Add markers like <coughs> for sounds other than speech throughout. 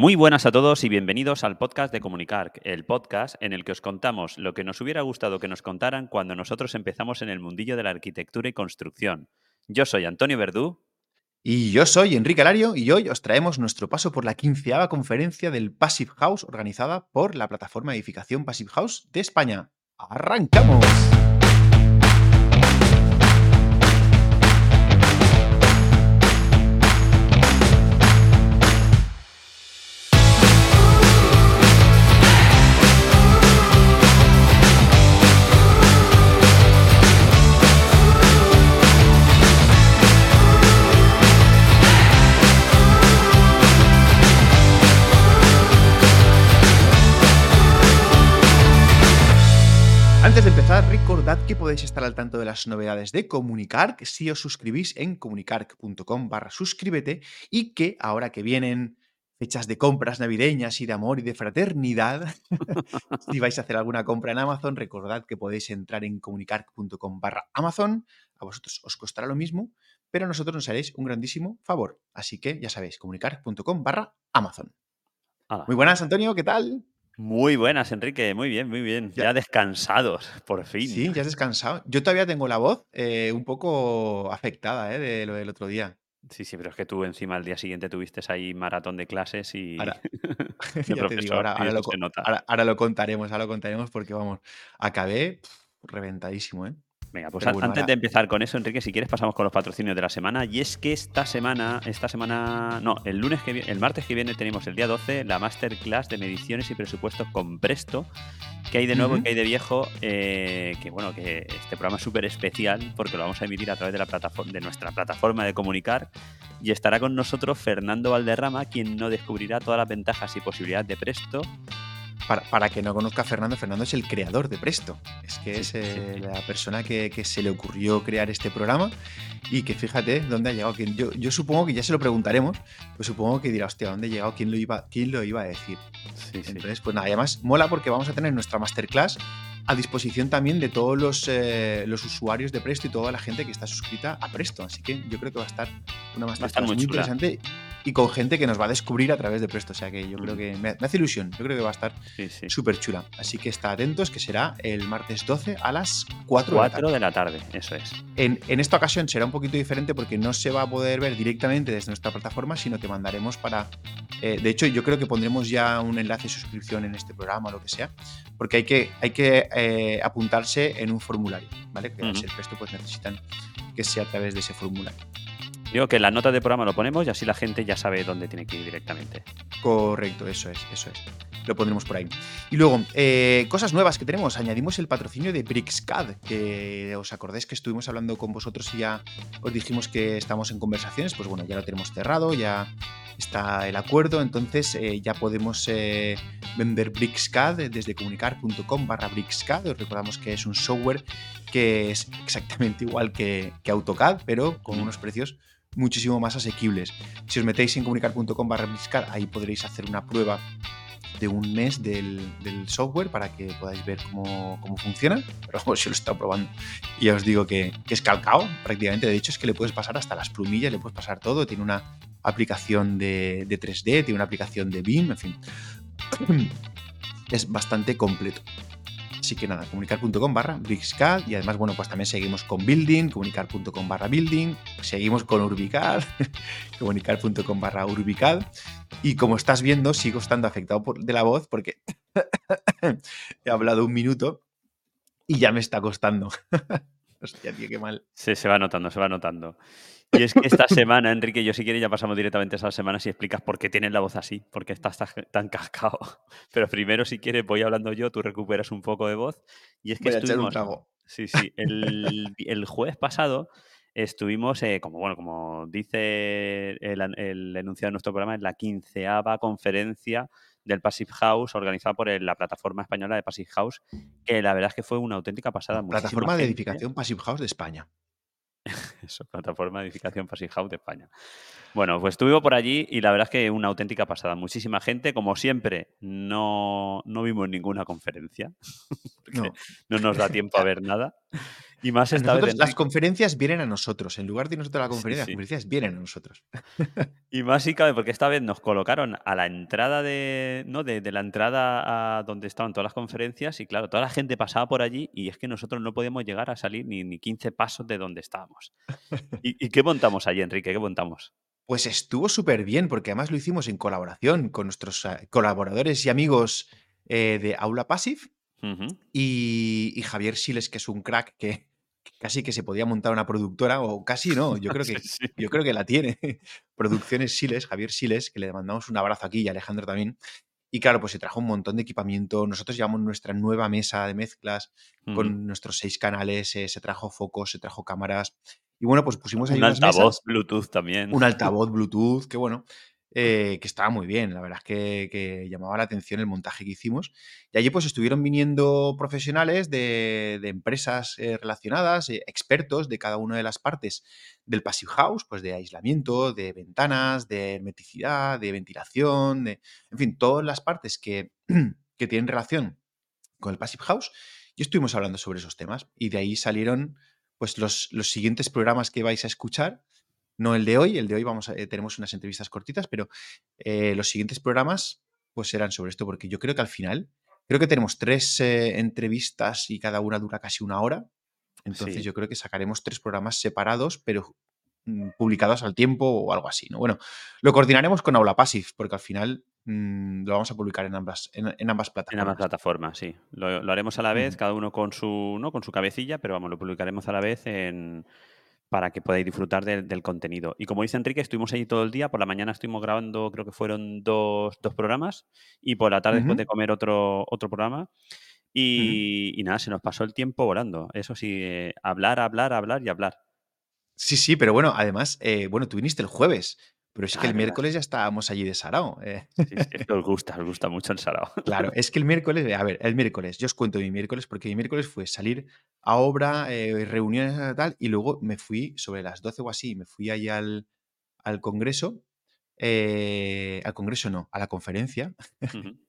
Muy buenas a todos y bienvenidos al podcast de Comunicar, el podcast en el que os contamos lo que nos hubiera gustado que nos contaran cuando nosotros empezamos en el mundillo de la arquitectura y construcción. Yo soy Antonio Verdú. Y yo soy Enrique Alario y hoy os traemos nuestro paso por la quinceava conferencia del Passive House organizada por la plataforma de edificación Passive House de España. ¡Arrancamos! Podéis estar al tanto de las novedades de Comunicar si os suscribís en comunicar.com barra suscríbete y que ahora que vienen fechas de compras navideñas y de amor y de fraternidad, <laughs> si vais a hacer alguna compra en Amazon, recordad que podéis entrar en comunicar.com barra Amazon, a vosotros os costará lo mismo, pero a nosotros nos haréis un grandísimo favor. Así que ya sabéis, comunicar.com barra Amazon. Muy buenas, Antonio, ¿qué tal? Muy buenas, Enrique. Muy bien, muy bien. Ya, Ya. descansados, por fin. Sí, ya has descansado. Yo todavía tengo la voz eh, un poco afectada eh, de lo del otro día. Sí, sí, pero es que tú encima al día siguiente tuviste ahí maratón de clases y Ahora, <laughs> <laughs> ya te digo, ahora, lo, ahora- ahora contaremos, ahora lo contaremos porque vamos, acabé reventadísimo, ¿eh? Venga, pues antes de empezar con eso, Enrique, si quieres pasamos con los patrocinios de la semana. Y es que esta semana, esta semana, no, el lunes que el martes que viene tenemos el día 12 la masterclass de mediciones y presupuestos con Presto. que hay de nuevo y Ujú. que hay de viejo? Eh, que bueno, que este programa es súper especial porque lo vamos a emitir a través de la plataforma, de nuestra plataforma de comunicar. Y estará con nosotros Fernando Valderrama, quien nos descubrirá todas las ventajas y posibilidades de Presto. Para, para que no conozca a Fernando, Fernando es el creador de Presto. Es que Sí, es eh, sí. la persona que, que se le ocurrió crear este programa y que fíjate dónde ha llegado. Yo, yo supongo que ya se lo preguntaremos, pues supongo que dirá, hostia, ¿dónde ha llegado? ¿Quién lo iba, quién lo iba a decir? Sí. Entonces, pues nada, y además mola porque vamos a tener nuestra masterclass a disposición también de todos los, eh, los usuarios de Presto y toda la gente que está suscrita a Presto. Así que yo creo que va a estar una estar masterclass muy interesante y con gente que nos va a descubrir a través de Presto. O sea que yo creo que me, hace ilusión. Yo creo que va a estar sí, sí. súper chula. Así que está atentos, que será el martes 12 a las 4 de la tarde. 4 de la tarde, eso es. En, en esta ocasión será un poquito diferente porque no se va a poder ver directamente desde nuestra plataforma, sino que mandaremos para... eh, de hecho, yo creo que pondremos ya un enlace de suscripción en este programa o lo que sea, porque hay que, hay que eh, apuntarse en un formulario, ¿vale? Que al Ujú. ser Presto pues necesitan que sea a través de ese formulario. Digo que las notas de programa lo ponemos y así la gente ya sabe dónde tiene que ir directamente. Correcto, eso es, eso es. Lo pondremos por ahí. Y luego, eh, cosas nuevas que tenemos. Añadimos el patrocinio de BricsCAD, que os acordáis que estuvimos hablando con vosotros y ya os dijimos que estamos en conversaciones. Pues bueno, ya lo tenemos cerrado, ya está el acuerdo. Entonces eh, ya podemos eh, vender BricsCAD desde comunicar.com barra BricsCAD. Os recordamos que es un software que es exactamente igual que, que AutoCAD, pero con unos precios muchísimo más asequibles. Si os metéis en comunicar.com barra ahí podréis hacer una prueba de un mes del, software para que podáis ver cómo, cómo funciona. Pero vamos, yo lo he estado probando y ya os digo que, que es calcao prácticamente. De hecho, es que le puedes pasar hasta las plumillas, le puedes pasar todo. Tiene una aplicación de, de 3D, tiene una aplicación de BIM, en fin. <clears throat> Es bastante completo. Así que nada, comunicar.com barra BricsCAD y además, bueno, pues también seguimos con Building, comunicar.com barra Building, seguimos con Urbicad, <laughs> comunicar.com barra Urbicad y como estás viendo, sigo estando afectado por, de la voz porque <laughs> he hablado un minuto y ya me está costando. <laughs> Hostia, tío, qué mal. Se, se va notando, se va notando. Y es que esta semana, Enrique, yo si quieres ya pasamos directamente a esa semana si explicas por qué tienes la voz así, por qué estás tan, cascado. <laughs> Pero primero, si quieres, voy hablando yo, tú recuperas un poco de voz. Y es que Voy a echar un estuvimos, trago. sí, sí, el, el jueves pasado estuvimos, eh, como bueno, como dice el, el enunciado de nuestro programa, en la quinceava conferencia del Passive House organizada por el- la plataforma española de Passive House, que la verdad es que fue una auténtica pasada. Plataforma de gente. edificación Passive House de España. <laughs> Eso, plataforma de edificación Passive House de España. Bueno, pues estuve por allí y la verdad es que una auténtica pasada. Muchísima gente, como siempre, no, no vimos ninguna conferencia. <laughs> No. no nos da tiempo a ver nada. <laughs> Y más esta vez, Nosotros, las conferencias vienen a nosotros. En lugar de nosotros a la Sí, conferencia, las conferencias vienen a nosotros. <laughs> Y más si cabe, porque esta vez nos colocaron a la entrada de, ¿no? de, de la entrada a donde estaban todas las conferencias y claro, toda la gente pasaba por allí y es que nosotros no podíamos llegar a salir ni, ni 15 pasos de donde estábamos. <laughs> ¿Y, y qué montamos allí, Enrique? ¿Qué montamos? Pues estuvo súper bien, porque además lo hicimos en colaboración con nuestros eh, colaboradores y amigos eh, de Aula Passive Y, y Javier Siles, que es un crack que, que casi que se podía montar una productora, o casi no, yo creo <laughs> que, sí. yo creo que la tiene. <laughs> Producciones Siles, Javier Siles, que le mandamos un abrazo aquí y a Alejandro también. Y claro, pues se trajo un montón de equipamiento. Nosotros llevamos nuestra nueva mesa de mezclas con nuestros seis canales, eh, se trajo focos, se trajo cámaras. Y bueno, pues pusimos ahí Un unas altavoz mesas, Bluetooth también. un <laughs> altavoz Bluetooth, que bueno, eh, que estaba muy bien. La verdad es que, llamaba la atención el montaje que hicimos. Y allí pues estuvieron viniendo profesionales de, de empresas eh, relacionadas, eh, expertos de cada una de las partes del Passive House, pues de aislamiento, de ventanas, de hermeticidad, de ventilación, de, en fin, todas las partes que, <clears throat> que tienen relación con el Passive House y estuvimos hablando sobre esos temas. Y de ahí salieron pues los, los siguientes programas que vais a escuchar. No el de hoy, el de hoy vamos a, eh, tenemos unas entrevistas cortitas, pero eh, los siguientes programas pues serán sobre esto, porque yo creo que al final, creo que tenemos tres eh, entrevistas y cada una dura casi una hora. Entonces Sí. yo creo que sacaremos tres programas separados, pero mm, publicados al tiempo o algo así, ¿no? Bueno, lo coordinaremos con Aula Passive, porque al final mm, lo vamos a publicar en ambas, en, en ambas En plataformas. ambas plataformas, sí. Lo, lo haremos a la vez, cada uno con su, ¿no? con su cabecilla, pero vamos, lo publicaremos a la vez en, para que podáis disfrutar del- del contenido. Y como dice Enrique, estuvimos allí todo el día. Por la mañana estuvimos grabando, creo que fueron dos, dos programas. Y por la tarde, después de comer, otro, otro programa. y nada, se nos pasó el tiempo volando. Eso sí, eh, hablar, hablar, hablar y hablar. Sí, sí, pero bueno, además, eh, bueno, tú viniste el jueves, pero es Ah, que el verdad. miércoles ya estábamos allí de sarao. eh. Sí, es que os <laughs> gusta, os gusta mucho el sarao. Claro, <laughs> es que el miércoles, a ver, el miércoles, yo os cuento mi miércoles, porque mi miércoles fue salir a obra, eh, reuniones y tal, y luego me fui sobre las 12 o así, me fui ahí al, al congreso, eh, al congreso no, a la conferencia, <laughs>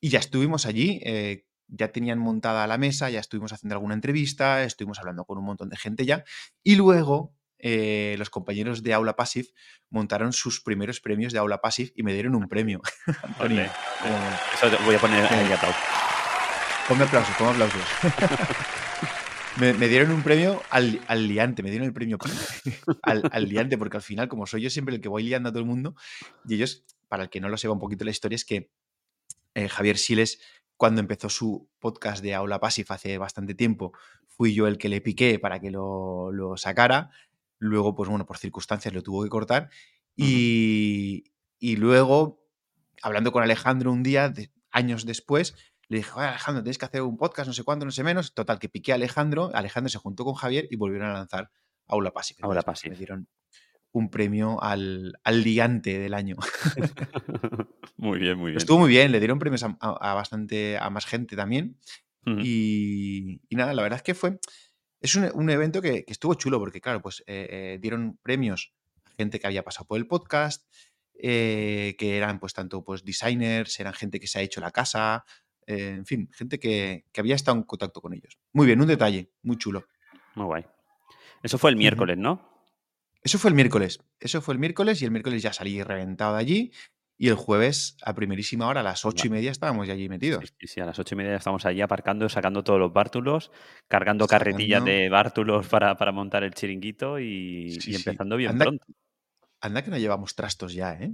y ya estuvimos allí, eh, ya tenían montada la mesa, ya estuvimos haciendo alguna entrevista, estuvimos hablando con un montón de gente ya, y luego eh, los compañeros de Aula Passive montaron sus primeros premios de Aula Passive y me dieron un premio. <laughs> Antonio, Ole, ¿cómo- ole. Eso te voy a poner Sí. ahí atado. ponme aplausos, ponme aplausos. <laughs> <laughs> me, me dieron un premio al, al liante, me dieron el premio al, al liante, porque al final, como soy yo siempre el que voy liando a todo el mundo, y ellos, para el que no lo sepa un poquito la historia, es que eh, Javier Siles, cuando empezó su podcast de Aula Passive hace bastante tiempo, fui yo el que le piqué para que lo, lo sacara. Luego, pues bueno, por circunstancias lo tuvo que cortar. Y, y luego, hablando con Alejandro un día, de- años después, le dije, "Oye, Alejandro, tienes que hacer un podcast, no sé cuánto, no sé menos. Total, que piqué a Alejandro. Alejandro se juntó con Javier y volvieron a lanzar Aula Passive. Aula. Me dieron un premio al, al liante del año. <laughs> muy bien, muy bien. Estuvo muy bien, le dieron premios a, a- a bastante, a más gente también. Y, y nada, la verdad es que fue, es un, un evento que, que estuvo chulo porque, claro, pues eh, eh, dieron premios a gente que había pasado por el podcast, eh, que eran pues tanto pues designers, eran gente que se ha hecho la casa, en fin, gente que, que había estado en contacto con ellos. Muy bien, un detalle, muy chulo. Muy guay. Eso fue el miércoles, ¿no? Eso fue el miércoles, eso fue el miércoles y el miércoles ya salí reventado de allí y el jueves a primerísima hora, a las ocho y media, estábamos ya allí Sí, metidos. sí, sí, a las ocho y media ya estamos allí aparcando, sacando todos los bártulos, cargando carretillas de bártulos para, para montar el chiringuito y, Sí, y sí. empezando bien Anda- pronto. Anda que no llevamos trastos ya, ¿eh?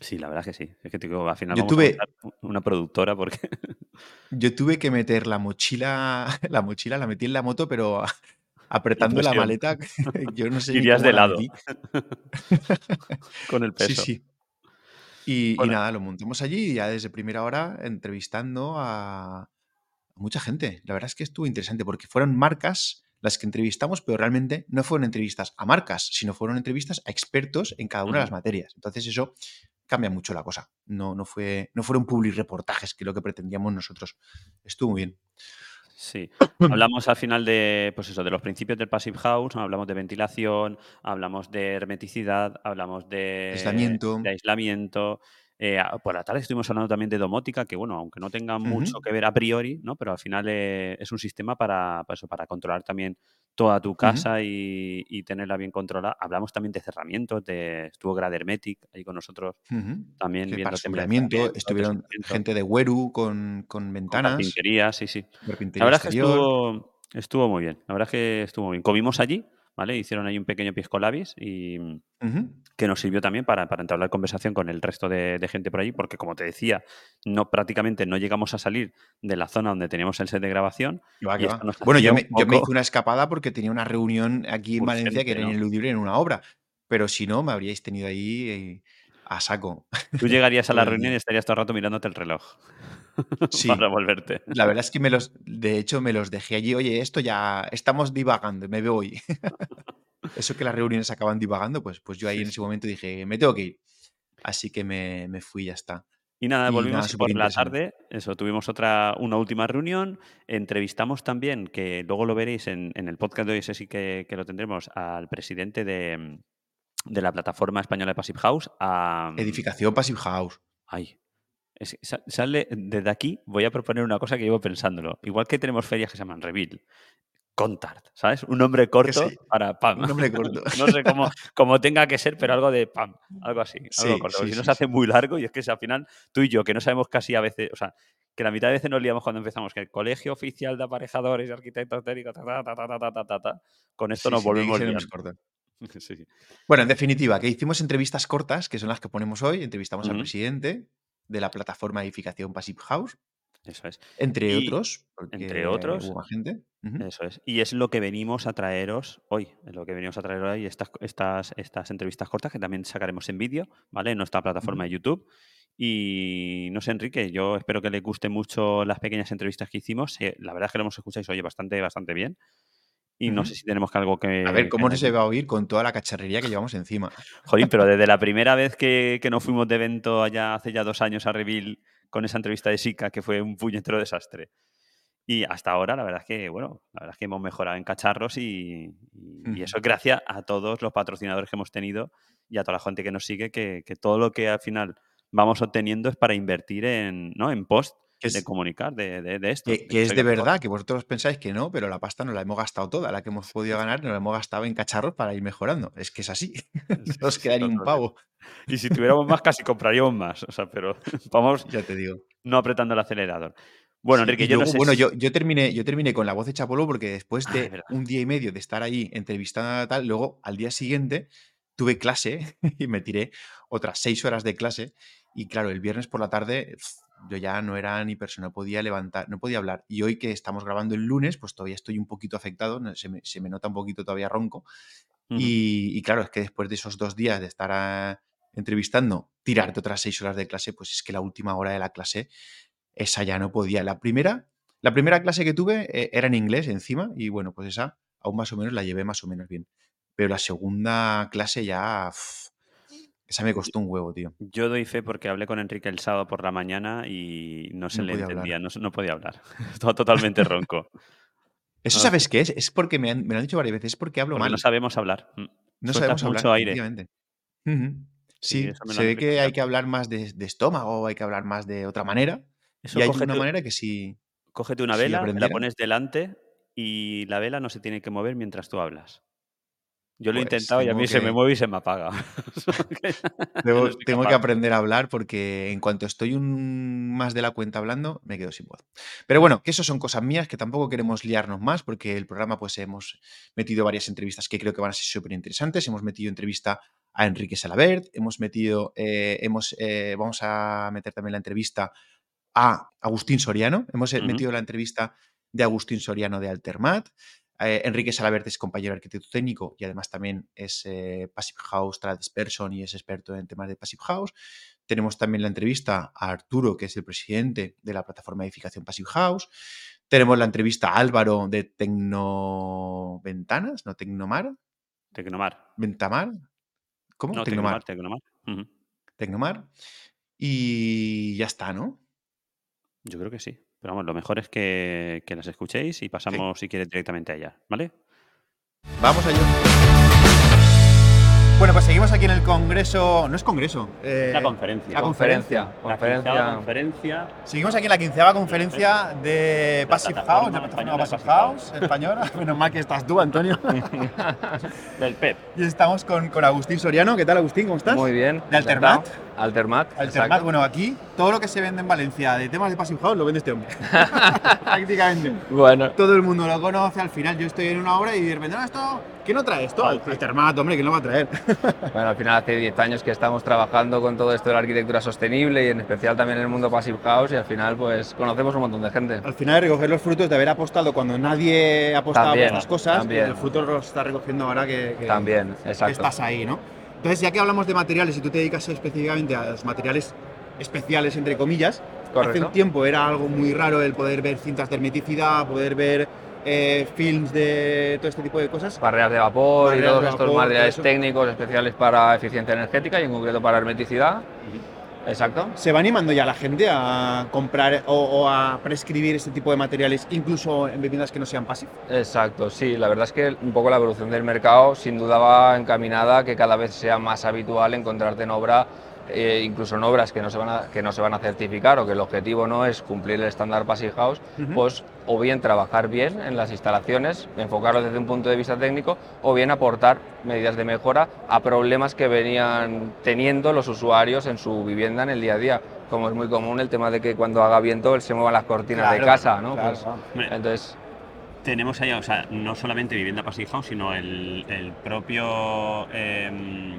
Sí, la verdad que sí. Es que te digo, al final Yo vamos tuve- a una productora porque <laughs> Yo tuve que meter la mochila, <laughs> la mochila la metí en la moto, pero <laughs> apretando la maleta, yo no sé irías de la lado con el Sí, peso. sí. Y, nada, lo montamos allí y ya desde primera hora entrevistando a, mucha gente. La verdad es que estuvo interesante porque fueron marcas las que entrevistamos, pero realmente no fueron entrevistas a marcas, sino fueron entrevistas a expertos en cada una de las materias. Entonces eso cambia mucho la cosa. No, no, fue, no fueron public reportajes, que es lo que pretendíamos nosotros. Estuvo muy bien. Sí. <coughs> Hablamos al final de, pues eso, de los principios del Passive House, hablamos de ventilación, hablamos de hermeticidad, hablamos de Aislamiento. de aislamiento, Eh, por la tarde estuvimos hablando también de domótica, que bueno, aunque no tenga mucho que ver a priori, ¿no? Pero al final eh, es un sistema para, para eso, para controlar también toda tu casa y, y tenerla bien controlada. Hablamos también de cerramientos, de, estuvo Gradermetic ahí con nosotros también Que viendo estuvieron gente de Weru con, con con ventanas, carpintería, sí, sí. La verdad es que estuvo, estuvo muy bien. La verdad es que estuvo muy bien. Comimos allí, ¿vale? Hicieron ahí un pequeño pisco labis y Ujú. que nos sirvió también para, para entablar conversación con el resto de, de gente por allí, porque como te decía, no prácticamente no llegamos a salir de la zona donde teníamos el set de grabación va, y Bueno, yo me, un yo me hice una escapada porque tenía una reunión aquí en Valencia que era ¿no? ineludible en una obra. Pero si no, me habríais tenido ahí eh, a saco Tú llegarías a <laughs> la reunión y estarías todo el rato mirándote el reloj <laughs> para volverte. la verdad es que me los, de hecho, me los dejé allí. Oye, esto ya estamos divagando, me voy. <laughs> Eso que las reuniones acaban divagando, pues, pues yo ahí Sí, en ese momento dije, me tengo que ir. Así que me, me fui y ya está. Y nada, Y volvimos por la tarde, eso, tuvimos otra, una última reunión. Entrevistamos también, que luego lo veréis en, en el podcast de hoy, ese sí que, que lo tendremos, al presidente de, de la plataforma española de Passive House. A, Edificación Passive House. ay, Sale, desde aquí voy a proponer una cosa que llevo pensándolo. Igual que tenemos ferias que se llaman Reveal, Contart, ¿sabes? Un nombre corto para PAM. Un nombre corto. <laughs> no sé cómo, cómo, tenga que ser, pero algo de PAM, algo así. Algo corto. Si no se hace muy largo y es que al final tú y yo, que no sabemos casi a veces, o sea, que la mitad de veces nos liamos cuando empezamos, que el colegio oficial de aparejadores, y arquitectos técnicos, ta, con esto nos volvemos a <laughs> Sí. Bueno, en definitiva, que hicimos entrevistas cortas, que son las que ponemos hoy, entrevistamos al presidente, de la plataforma de edificación Passive House, Eso es. entre Y otros, entre otros, hubo gente. Eso es. Y es lo que venimos a traeros hoy. Es lo que venimos a traer hoy, estas, estas, estas entrevistas cortas que también sacaremos en vídeo, ¿vale? En nuestra plataforma de YouTube. Y no sé, Enrique, yo espero que les guste mucho las pequeñas entrevistas que hicimos. Eh, la verdad es que lo hemos escuchado oye bastante, bastante bien. Y no sé si tenemos que algo A ver, que, que ¿cómo no se va a oír con toda la cacharrería que llevamos encima? <laughs> Jolín, pero desde la primera vez que, que nos fuimos de evento allá hace ya dos años a Reveal con esa entrevista de Sika, que fue un puñetero desastre. Y hasta ahora, la verdad es que, bueno, la verdad es que hemos mejorado en cacharros y, y- eso es gracias a todos los patrocinadores que hemos tenido y a toda la gente que nos sigue, que, que todo lo que al final vamos obteniendo es para invertir en, ¿no? en post Que de es, comunicar de, de, de esto, que, es de mejor. verdad, que vosotros pensáis que no, pero la pasta nos la hemos gastado toda. La que hemos podido ganar nos la hemos gastado en cacharros para ir mejorando. Es que es así. Sí, <laughs> No sí, os sí, queda ni un pavo. Y si tuviéramos más, casi compraríamos más. O sea, pero <laughs> vamos Ya te digo. no apretando el acelerador. Bueno, Enrique, yo no luego, sé bueno, si... yo, yo, terminé, yo terminé con la voz hecha polvo porque después Ah, es de un día y medio de estar ahí entrevistando a tal, luego al día siguiente tuve clase <laughs> y me tiré otras seis horas de clase. Y claro, el viernes por la tarde yo ya no era ni persona, no podía levantar, no podía hablar. Y hoy que estamos grabando el lunes, pues todavía estoy un poquito afectado, se me, se me nota un poquito todavía ronco. Y, y claro, es que después de esos dos días de estar ah, entrevistando, tirarte otras seis horas de clase, pues es que la última hora de la clase, esa ya no podía. La primera, la primera clase que tuve eh, era en inglés encima, y bueno, pues esa aún más o menos la llevé más o menos bien. Pero la segunda clase ya, esa me costó un huevo, tío. Yo doy fe porque hablé con Enrique el sábado por la mañana y no se No le entendía, no, no podía hablar. <laughs> Estaba totalmente ronco. Eso No, sabes qué es? Es porque me, han- me lo han dicho varias veces, es porque hablo porque no mal. sabemos hablar. Mm. No Sueltas sabemos hablar, mucho aire. efectivamente. Ujú. Sí, Sí, se ve que hay que hablar más de, de estómago, hay que hablar más de otra manera. Eso Y hay cógete, una manera que sí, cógete una si vela, la pones delante y la vela no se tiene que mover mientras tú hablas. Yo lo he pues intentado y a mí se me mueve y se me apaga. <laughs> <laughs> <laughs> no tengo, que aprender a hablar porque en cuanto estoy un más de la cuenta hablando, me quedo sin voz. Pero bueno, que eso son cosas mías que tampoco queremos liarnos más porque el programa pues hemos metido varias entrevistas que creo que van a ser súper interesantes. Hemos metido entrevista a Enrique Salabert, hemos metido, eh, hemos, eh, vamos a meter también la entrevista a Agustín Soriano. Hemos eh, metido la entrevista de Agustín Soriano de Altermat. Eh, Enrique Salabert es compañero arquitecto técnico y además también es eh, Passive House Tradesperson y es experto en temas de Passive House. Tenemos también la entrevista a Arturo, que es el presidente de la plataforma de edificación Passive House. Tenemos la entrevista a Álvaro de Tecnoventanas, no Tecnomar, Tecnomar. Ventamar. ¿Cómo? No, Tecnomar. Tecnomar. Tecnomar. Y ya está, ¿no? Yo creo que sí. Pero vamos, lo mejor es que, que las escuchéis y Sí. pasamos, si quieres, directamente a ellas, ¿vale? Vamos allá. Bueno, pues seguimos aquí en el congreso. No es congreso. eh, La conferencia. La conferencia. La Conferencia. quinceava conferencia. Seguimos aquí en la quinceava conferencia de Passive House, la plataforma Passive House española. <laughs> Menos mal que estás tú, Antonio. <laughs> del PEP. y estamos con, con Agustín Soriano. ¿Qué tal, Agustín? ¿Cómo estás? Muy bien. ¿De Altermat? Altermat. Altermat, exacto. bueno, aquí todo lo que se vende en Valencia de temas de Passive House lo vende este hombre. <laughs> Prácticamente. Bueno, Todo el mundo lo conoce, al final yo estoy en una obra y de repente, "No, esto, ¿quién no trae esto? Altermat, hombre, ¿quién lo va a traer? <laughs> bueno, al final hace 10 años que estamos trabajando con todo esto de la arquitectura sostenible y en especial también en el mundo Passive House y al final pues conocemos un montón de gente. Al final recoger los frutos de haber apostado cuando nadie apostaba También, por estas cosas, también. el fruto lo está recogiendo ahora que, que- También, que exacto. estás ahí, ¿no? Entonces, ya que hablamos de materiales y tú te dedicas específicamente a los materiales especiales, entre comillas, hace un tiempo era algo muy raro el poder ver cintas de hermeticidad, poder ver eh, films de todo este tipo de cosas. Barreras de vapor Barreras y todos de estos vapor, materiales técnicos especiales para eficiencia energética y en concreto para hermeticidad. Exacto. ¿Se va animando ya la gente a comprar o, o a prescribir este tipo de materiales, incluso en bebidas que no sean pasivas? Exacto, sí, la verdad es que un poco la evolución del mercado sin duda va encaminada a que cada vez sea más habitual encontrarte en obra, eh, incluso en obras que no, se van a, que no se van a certificar o que el objetivo no es cumplir el estándar Passive House, pues o bien trabajar bien en las instalaciones, enfocarlo desde un punto de vista técnico, o bien aportar medidas de mejora a problemas que venían teniendo los usuarios en su vivienda en el día a día. Como es muy común el tema de que cuando haga viento se muevan las cortinas de casa, ¿no? claro, Pues, claro. Entonces, Tenemos allá, o sea, no solamente vivienda passive house, sino el, el propio em,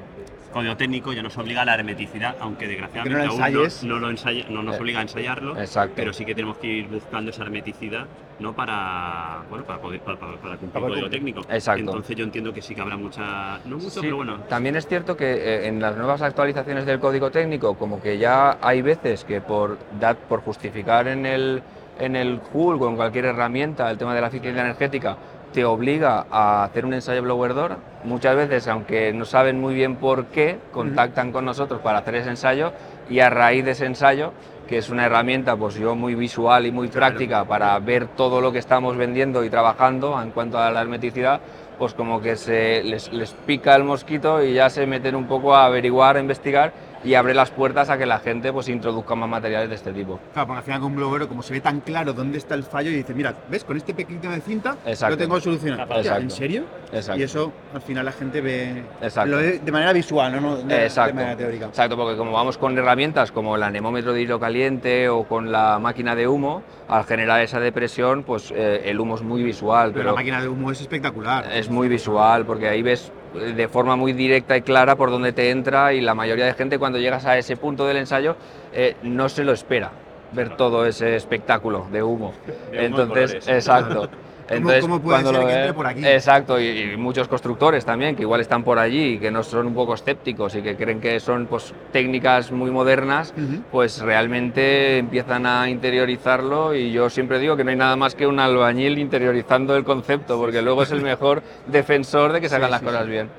código técnico ya nos obliga a la hermeticidad, aunque desgraciadamente lo aún no, no lo ensaya- no nos Eh, obliga a ensayarlo, exacto. pero sí que tenemos que ir buscando esa hermeticidad no para, bueno, para, poder, para, para- para cumplir el código técnico. Exacto. Entonces yo entiendo que sí que habrá mucha, no mucho, Sí, pero bueno, También es cierto que eh, en las nuevas actualizaciones del código técnico, como que ya hay veces que por, dar, por justificar en el, en el HUL o en cualquier herramienta el tema de la eficiencia energética, te obliga a hacer un ensayo blower door. Muchas veces, aunque no saben muy bien por qué, contactan con nosotros para hacer ese ensayo y a raíz de ese ensayo, que es una herramienta pues yo muy visual y muy práctica para ver todo lo que estamos vendiendo y trabajando en cuanto a la hermeticidad, pues como que se les, les pica el mosquito y ya se meten un poco a averiguar, a investigar y abre las puertas a que la gente pues introduzca más materiales de este tipo. Claro, porque al final con un bloguero, como se ve tan claro dónde está el fallo, y dice, mira, ¿ves? Con este pequeño de cinta Exacto. lo tengo solucionado. Exacto. ¿En serio? Exacto. Y eso al final la gente ve, lo ve de manera visual, no, de, de manera teórica. Exacto, porque como vamos con herramientas como el anemómetro de hilo caliente o con la máquina de humo, al generar esa depresión, pues eh, el humo es muy visual. Pero, la máquina de humo es espectacular. Es muy visual porque ahí ves de forma muy directa y clara por dónde te entra y la mayoría de gente cuando llegas a ese punto del ensayo eh, no se lo espera ver todo ese espectáculo de humo. De humo en Entonces, exacto. <laughs> Entonces, cómo puede cuando ser lo que entre por aquí? Exacto, y, y muchos constructores también que igual están por allí y que no son un poco escépticos y que creen que son pues, técnicas muy modernas, pues realmente empiezan a interiorizarlo y yo siempre digo que no hay nada más que un albañil interiorizando el concepto, porque luego es el mejor defensor de que se Sí, hagan las cosas bien.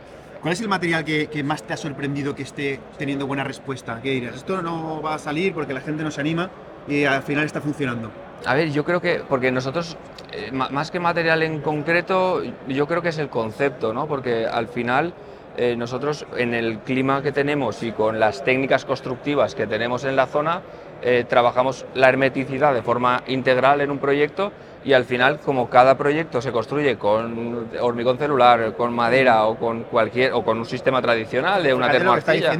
¿Cuál es el material que, que más te ha sorprendido que esté teniendo buena respuesta? ¿Qué dirías? Esto no va a salir porque la gente no se anima y al final está funcionando. A ver, yo creo que, porque nosotros, eh, más que material en concreto, yo creo que es el concepto, ¿no? Porque al final eh, nosotros en el clima que tenemos y con las técnicas constructivas que tenemos en la zona, eh, trabajamos la hermeticidad de forma integral en un proyecto y al final, como cada proyecto se construye con hormigón celular, con madera o con cualquier o con un sistema tradicional de una termoarcilla.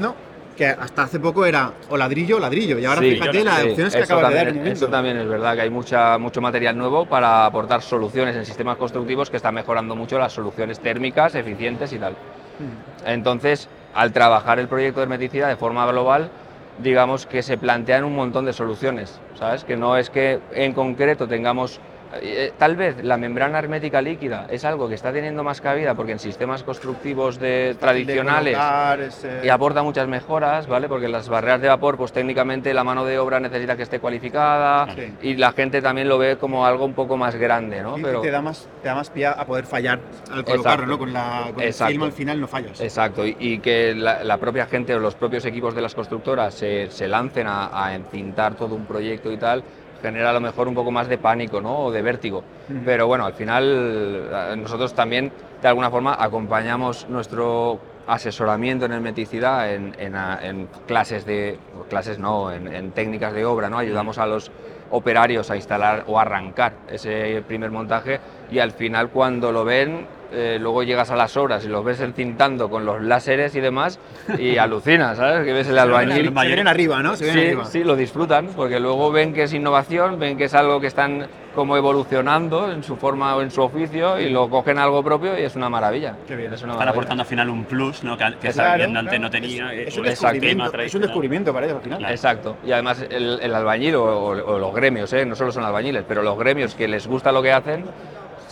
Que hasta hace poco era o ladrillo o ladrillo y ahora Sí, fíjate las sí, opciones que acabas de dar. también- en. Eso también es verdad, que hay mucha, mucho material nuevo para aportar soluciones en sistemas constructivos que están mejorando mucho las soluciones térmicas, eficientes y tal. Mm. Entonces, al trabajar el proyecto de hermeticidad de forma global, digamos que se plantean un montón de soluciones, ¿sabes? Que no es que en concreto tengamos... eh, Tal vez la membrana hermética líquida es algo que está teniendo más cabida porque en sistemas constructivos de tradicionales De colocar, ese- y aporta muchas mejoras, ¿vale? Porque las barreras de vapor, pues técnicamente la mano de obra necesita que esté cualificada Sí. y la gente también lo ve como algo un poco más grande, ¿no? y Pero te da más te da más pie a poder fallar al colocarlo, Exacto. ¿no? Con, la, con el film al final no fallas. Exacto, y, y que la, la propia gente o los propios equipos de las constructoras se, se lancen a, a encintar todo un proyecto y tal, genera a lo mejor un poco más de pánico, ¿no? O de vértigo. Pero bueno, al final eh, nosotros también de alguna forma acompañamos nuestro asesoramiento en hermeticidad en, en, a- en clases de clases no, en, en técnicas de obra, ¿no? Ayudamos a los operarios a instalar o arrancar ese primer montaje y al final cuando lo ven eh, luego llegas a las obras y los ves encintando con los láseres y demás y <laughs> alucinas, ¿sabes? Que ves el albañil Se vienen arriba, ¿no? Se vienen Sí, arriba. sí, lo disfrutan, porque luego ven que es innovación, ven que es algo que están como evolucionando en su forma o en su oficio y lo cogen algo propio y es una maravilla. Qué bien. Es una Están maravilla. aportando al final un plus, ¿no? Que, que Claro, antes claro. no tenía. eh, Es un, Exacto. sistema descubrimiento, es un descubrimiento para ellos al final. Exacto. Y además el, el albañil o, o- o los gremios, ¿eh? no solo son albañiles, pero los gremios que les gusta lo que hacen,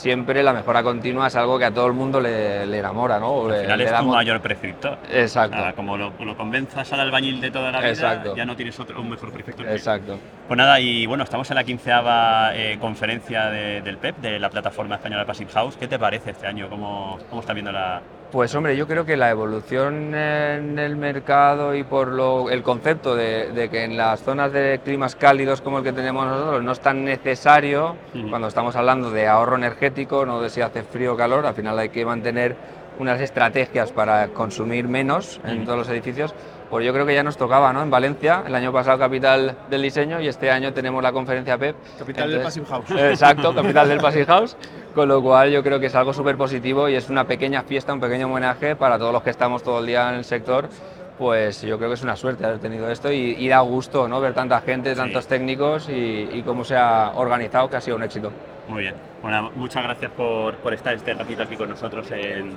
siempre la mejora continua es algo que a todo el mundo le, le enamora, ¿no? Al final le es tu mayor prescriptor. Exacto. Como lo, lo convenzas al albañil de toda la vida, Exacto. ya no tienes otro, un mejor prefecto. que- Exacto. Pues nada, y bueno, estamos en la quinceava eh, conferencia de- del PEP, de la plataforma española Passive House. ¿Qué te parece este año? ¿Cómo, cómo está viendo la...? Pues hombre, yo creo que la evolución en el mercado y por lo, el concepto de, de que en las zonas de climas cálidos como el que tenemos nosotros no es tan necesario, cuando estamos hablando de ahorro energético, no de si hace frío o calor, al final hay que mantener unas estrategias para consumir menos en todos los edificios. Pues yo creo que ya nos tocaba, ¿no? En Valencia, el año pasado capital del diseño y este año tenemos la conferencia PEP. Capital del Passive House. <laughs> Exacto, capital del Passive <laughs> House, con lo cual yo creo que es algo súper positivo y es una pequeña fiesta, un pequeño homenaje para todos los que estamos todo el día en el sector. Pues yo creo que es una suerte haber tenido esto y, y da gusto ¿no? ver tanta gente, tantos técnicos y, y cómo se ha organizado, que ha sido un éxito. Muy bien. Bueno, muchas gracias por, por estar este ratito aquí con nosotros en,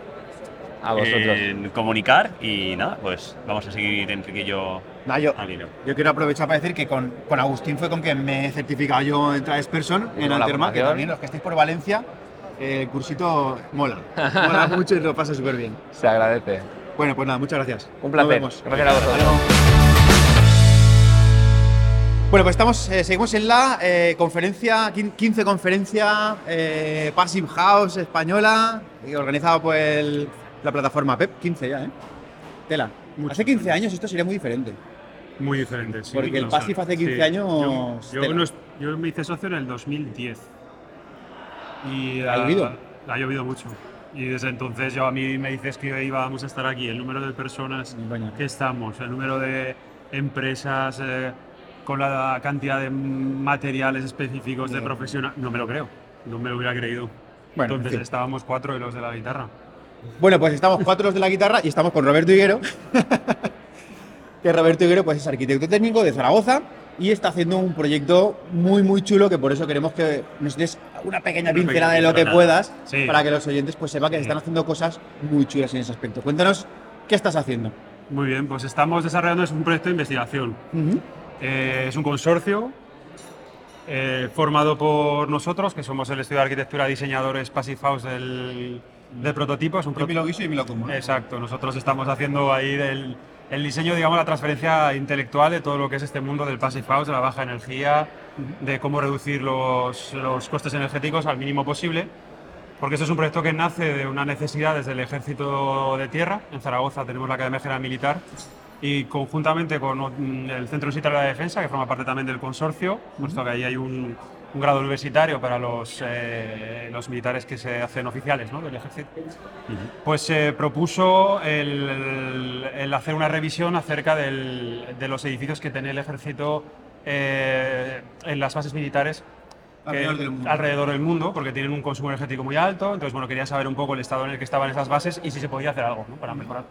A vosotros. en comunicar y nada, pues vamos a seguir Enrique y yo Nah, yo, al hilo. yo quiero aprovechar para decir que con, con Agustín fue con quien me he certificado yo en Tradesperson, Y en con la Alterma, que formación. también los que estéis por Valencia, eh, el cursito mola. Mola <laughs> mucho y lo pasa súper bien. Se agradece. Bueno, pues nada, muchas gracias. Un Nos placer. vemos. Gracias a vosotros. Bueno, pues estamos, eh, seguimos en la eh, conferencia, quin- 15 conferencia eh, Passive House española, eh, organizada por el- la plataforma PEP, 15 ya, ¿eh? Tela. Mucho. Hace 15 años esto sería muy diferente. Muy diferente, sí. Porque el Passive hace 15 sí. años, Yo, yo tela. no es- yo me hice socio en el 2010. Y ¿Ha llovido? Ha llovido mucho. Y desde entonces yo a mí me dices que íbamos a estar aquí, el número de personas que estamos, el número de empresas eh, con la cantidad de materiales específicos de profesionales. No me lo creo, no me lo hubiera creído. Bueno, en entonces fin. estábamos cuatro de los de la guitarra. Bueno, pues estamos cuatro los de la guitarra y estamos con Roberto Higuero. <laughs> que Roberto Higuero pues, es arquitecto técnico de Zaragoza y está haciendo un proyecto muy, muy chulo que por eso queremos que nos des una pequeña Una pincelada de lo que puedas Sí. para que los oyentes pues sepan que se están haciendo cosas muy chulas en ese aspecto. Cuéntanos qué estás haciendo. Muy bien, pues estamos desarrollando es un proyecto de investigación. Eh, es un consorcio eh, formado por nosotros, que somos el estudio de arquitectura diseñadores Passive House del, del prototipo. Es un Yo me lo guiso y me lo como. ¿no? Exacto, nosotros estamos haciendo ahí del, el diseño, digamos, la transferencia intelectual de todo lo que es este mundo del Passive House, de la baja energía, de cómo reducir los, los costes energéticos al mínimo posible. Porque esto es un proyecto que nace de una necesidad desde el Ejército de Tierra. En Zaragoza tenemos la Academia General Militar y conjuntamente con mm, el Centro Universitario de la Defensa, que forma parte también del consorcio, puesto que ahí hay un, un grado universitario para los, eh, los militares que se hacen oficiales ¿no? del ejército, pues se propuso el, el hacer una revisión acerca del- de los edificios que tiene el ejército eh, en las bases militares que- Alrededor del mundo. alrededor del mundo, porque tienen un consumo energético muy alto. Entonces, bueno, quería saber un poco el estado en el que estaban esas bases y si se podía hacer algo ¿no? para mejorar.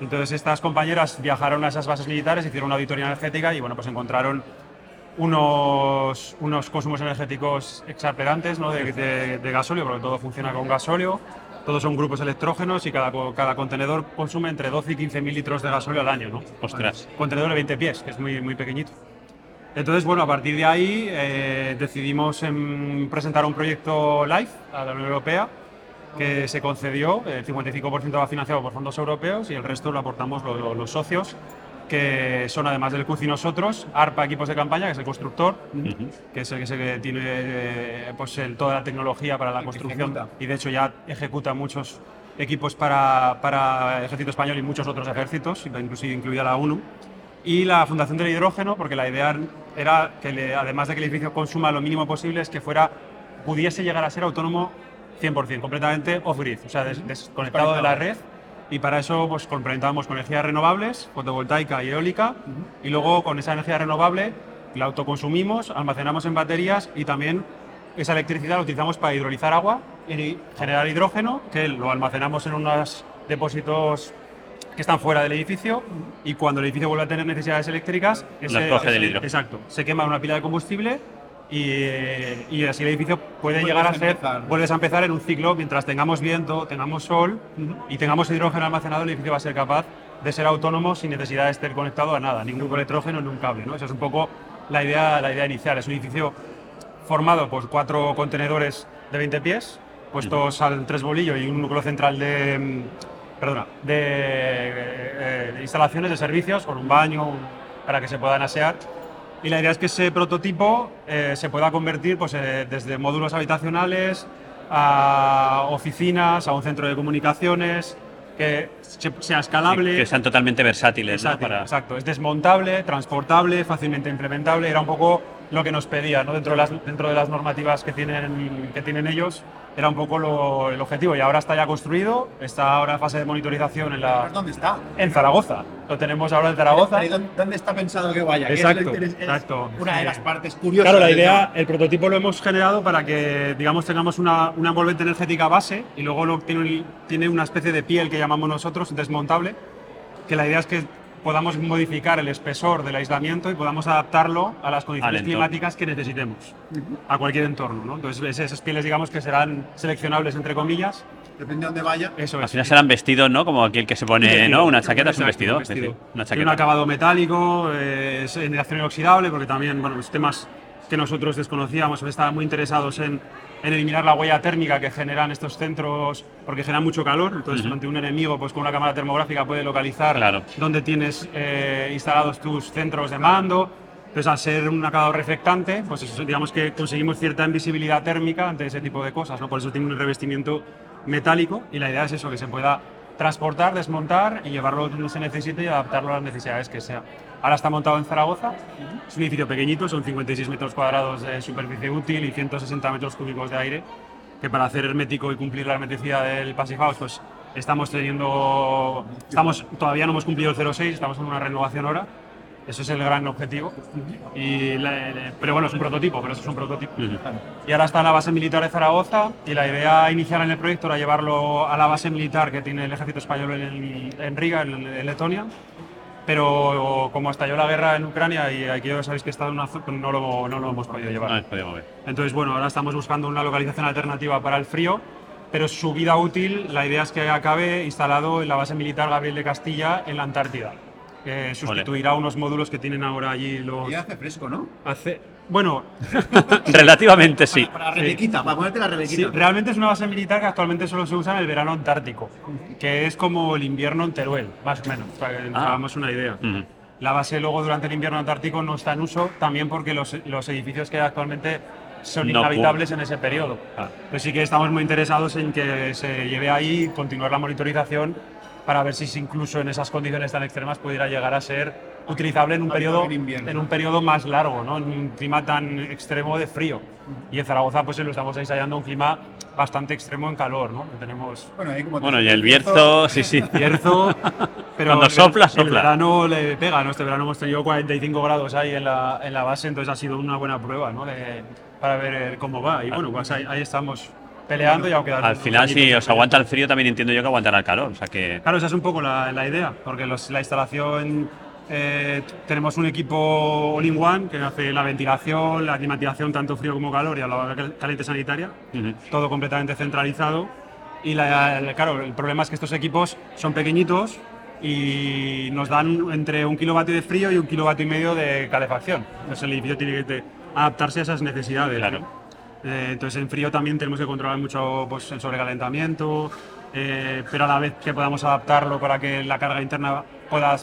Entonces, estas compañeras viajaron a esas bases militares, hicieron una auditoría energética y, bueno, pues encontraron unos, unos consumos energéticos exasperantes ¿no? de, de, de gasóleo, porque todo funciona con gasóleo. Todos son grupos electrógenos y cada, cada contenedor consume entre 12 y 15 mil litros de gasóleo al año. ¿no? Ostras. Contenedor de 20 pies, que es muy, muy pequeñito. Entonces, bueno, a partir de ahí eh, decidimos em, presentar un proyecto LIFE a la Unión Europea que se concedió, el 55% va financiado por fondos europeos y el resto lo aportamos lo- lo- los socios, que son además del CUC y nosotros, ARPA Equipos de Campaña, que es el constructor, que es el que, se, que tiene eh, pues, el- toda la tecnología para la que construcción y de hecho ya ejecuta muchos equipos para, para el ejército español y muchos otros ejércitos, inclusive incluida la ONU. Y la Fundación del Hidrógeno, porque la idea era que, le- además de que el edificio consuma lo mínimo posible, es que fuera, pudiese llegar a ser autónomo 100%, completamente off-grid, o sea, des- desconectado de la red y para eso pues complementamos con energías renovables, fotovoltaica y eólica, y luego con esa energía renovable la autoconsumimos, almacenamos en baterías y también esa electricidad la utilizamos para hidrolizar agua y generar hidrógeno, que lo almacenamos en unos depósitos que están fuera del edificio. Y cuando el edificio vuelve a tener necesidades eléctricas, Las coge del hidrógeno. Exacto, se quema en una pila de combustible y, eh, y así el edificio puede Vuelves llegar a ser, empezar. vuelves a empezar en un ciclo mientras tengamos viento, tengamos sol y tengamos hidrógeno almacenado, el edificio va a ser capaz de ser autónomo sin necesidad de estar conectado a nada, ningún electrógeno ni un cable. ¿no? Esa es un poco la idea, la idea inicial. Es un edificio formado por cuatro contenedores de 20 pies, puestos al tres bolillo y un núcleo central de, mm, perdona, de eh, instalaciones de servicios, con un baño para que se puedan asear. Y la idea es que ese prototipo eh, se pueda convertir pues, eh, desde módulos habitacionales a oficinas, a un centro de comunicaciones, que se- sea escalable. Que sean totalmente versátiles, ¿no? Para- exacto. Es desmontable, transportable, fácilmente implementable. Era un poco lo que nos pedía, ¿no? Dentro de las, dentro de las normativas que tienen, que tienen ellos, era un poco lo- el objetivo. Y ahora está ya construido, está ahora en fase de monitorización en, la, ¿Dónde está? en Zaragoza. Lo tenemos ahora en Zaragoza. ¿Dónde está pensado que vaya? Que Exacto, interes- es exacto. Una de las partes curiosas. Claro, la idea, el prototipo lo hemos generado para que, digamos, tengamos una, una envolvente energética base y luego lo, tiene, tiene una especie de piel que llamamos nosotros, desmontable, que la idea es que podamos modificar el espesor del aislamiento y podamos adaptarlo a las condiciones climáticas que necesitemos, a cualquier entorno. ¿no? Entonces, es- esas pieles, digamos, que serán seleccionables, entre comillas. Depende de dónde vaya. Eso Al es. final serán vestidos, ¿no? Como aquel que se pone, vestido. ¿no? Una chaqueta es un vestido. sí, sí, Una Tiene chaqueta. un acabado metálico, eh, es en acero inoxidable, porque también, bueno, los temas que nosotros desconocíamos, estaban muy interesados en, en eliminar la huella térmica que generan estos centros, porque generan mucho calor. Entonces, ante un enemigo, pues con una cámara termográfica puede localizar Claro. dónde tienes eh, instalados tus centros de mando. Entonces, al ser un acabado reflectante, pues eso, digamos que conseguimos cierta invisibilidad térmica ante ese tipo de cosas, ¿no? Por eso tiene un revestimiento metálico y la idea es eso, que se pueda transportar, desmontar y llevarlo donde se necesite y adaptarlo a las necesidades que sea. Ahora está montado en Zaragoza, es un edificio pequeñito, son 56 metros cuadrados de superficie útil y 160 metros cúbicos de aire, que para hacer hermético y cumplir la hermeticidad del Passive House, pues estamos teniendo, estamos, todavía no hemos cumplido el 06, estamos en una renovación ahora, eso es el gran objetivo. Y la- la- pero bueno, es un prototipo, pero eso es un prototipo. Y ahora está en la base militar de Zaragoza y la idea inicial en el proyecto era llevarlo a la base militar que tiene el ejército español en, en Riga, en, en Letonia. Pero como estalló la guerra en Ucrania y aquí ya sabéis que está en una zona, no lo, no lo hemos podido llevar. No, podemos mover. Entonces, bueno, ahora estamos buscando una localización alternativa para el frío, pero su vida útil, la idea es que acabe instalado en la base militar Gabriel de Castilla en la Antártida. que sustituirá unos módulos que tienen ahora allí los... Y hace fresco, ¿no? Hace, bueno, <laughs> Relativamente sí. Para la rebequita, para ponerte la sí, rebequita. realmente es una base militar que actualmente solo se usa en el verano antártico, que es como el invierno en Teruel, más o menos, para que nos Ah. hagamos una idea. La base luego durante el invierno antártico no está en uso, también porque los, los edificios que hay actualmente son No inhabitables en ese periodo. Ah. Pues sí que estamos muy interesados en que se lleve ahí, continuar la monitorización para ver si incluso en esas condiciones tan extremas pudiera llegar a ser utilizable en un periodo en un periodo más largo, ¿no? en un clima tan extremo de frío. Y en Zaragoza pues lo estamos ensayando un clima bastante extremo en calor, ¿no? Tenemos Bueno, ahí como Bueno, y el Bierzo, sí, sí. <laughs> Bierzo, pero Cuando el- sopla, el sopla. verano le pega, ¿no? Este verano hemos tenido 45 grados ahí en la, en la base, entonces ha sido una buena prueba, ¿no? De- para ver cómo va. Y bueno, pues ahí, ahí estamos peleando y aunque Al final, si os aguanta el frío, también entiendo yo que aguantará el calor. O sea que. Claro, esa es un poco la, la idea, porque los- la instalación, eh, tenemos un equipo all-in-one que hace la ventilación, la climatización, tanto frío como calor, y a la cal- caliente sanitaria, todo completamente centralizado. Y la- la- claro, el problema es que estos equipos son pequeñitos y nos dan entre un kilovatio de frío y un kilovatio y medio de calefacción. Entonces el edificio tiene que adaptarse a esas necesidades. Claro. ¿no? Eh, entonces en frío también tenemos que controlar mucho pues, el sobrecalentamiento, eh, pero a la vez que podamos adaptarlo para que la carga interna pueda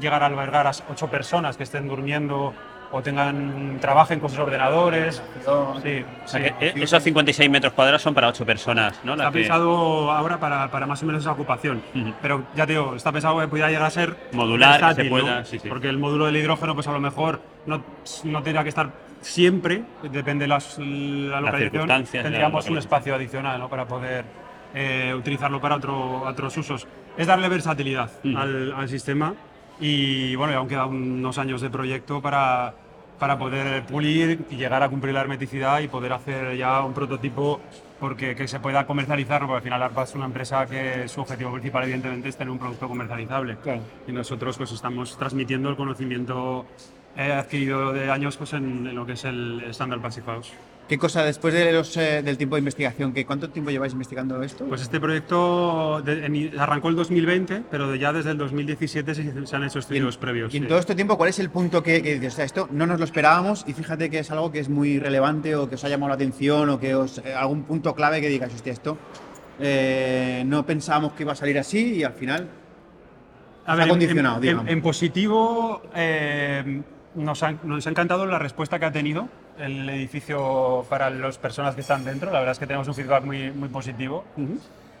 llegar a albergar a ocho personas que estén durmiendo o tengan trabajen con sus ordenadores. Sí, O sea sí. que eh, esos 56 metros cuadrados son para 8 personas, ¿no? Las Está que- pensado ahora para, para más o menos esa ocupación. Ujú. Pero ya te digo, está pensado que pudiera llegar a ser Modular, se pueda, ¿no? sí. Porque el módulo del hidrógeno, pues a lo mejor no, no tendría que estar siempre, depende de las, la localización. circunstancias, Tendríamos la un espacio adicional ¿no? para poder eh, utilizarlo para otro, otros usos. es darle versatilidad Mm. al, al sistema y bueno, ya aún quedan unos años de proyecto para, para poder pulir y llegar a cumplir la hermeticidad y poder hacer ya un prototipo porque que se pueda comercializar, porque al final ARPA es una empresa que su objetivo principal evidentemente es tener un producto comercializable Claro. y nosotros pues estamos transmitiendo el conocimiento eh, adquirido de años pues en, en lo que es el estándar Passive House. ¿Qué cosa después de los, eh, del tiempo de investigación? ¿qué, ¿Cuánto tiempo lleváis investigando esto? Pues este proyecto de- en- arrancó el 2020, pero ya desde el 2017 se, se han hecho estudios previos. y en sí. todo este tiempo, ¿cuál es el punto que, que dices, "O sea, esto no nos lo esperábamos y fíjate que es algo que es muy relevante o que os ha llamado la atención o que os eh, algún punto clave que digas, hostia, esto eh, no pensábamos que iba a salir así y al final A ver, en- condicionado, en, digamos. en positivo, nos, ha, nos ha encantado la respuesta que ha tenido el edificio para las personas que están dentro. La verdad es que tenemos un feedback muy, muy positivo.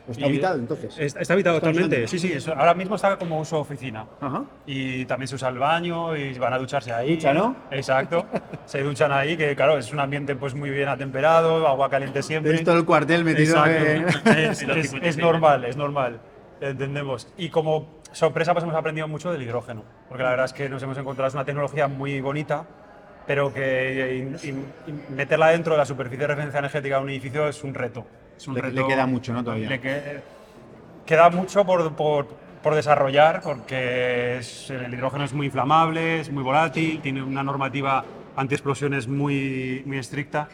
está Y- habitado entonces. Está, está habitado Está totalmente. Sí, sí, eso- ahora mismo está como uso oficina. Ajá. Y también se usa el baño y van a ducharse ahí. Ducha, ¿no? Exacto. <laughs> se duchan ahí, que claro, es un ambiente pues muy bien atemperado, agua caliente siempre. Tenéis todo el cuartel metido. eh, Exacto. <laughs> Es, es- es normal, es normal. Entendemos. Y como sorpresa, pues hemos aprendido mucho del hidrógeno. Porque la verdad es que nos hemos encontrado, es una tecnología muy bonita, pero que in- meterla dentro de la superficie de referencia energética de un edificio es un reto. Es un Le- reto le queda mucho, ¿no, todavía? le que- queda mucho por, por- por desarrollar, porque es- el hidrógeno es muy inflamable, es muy volátil, tiene una normativa antiexplosiones muy, muy estricta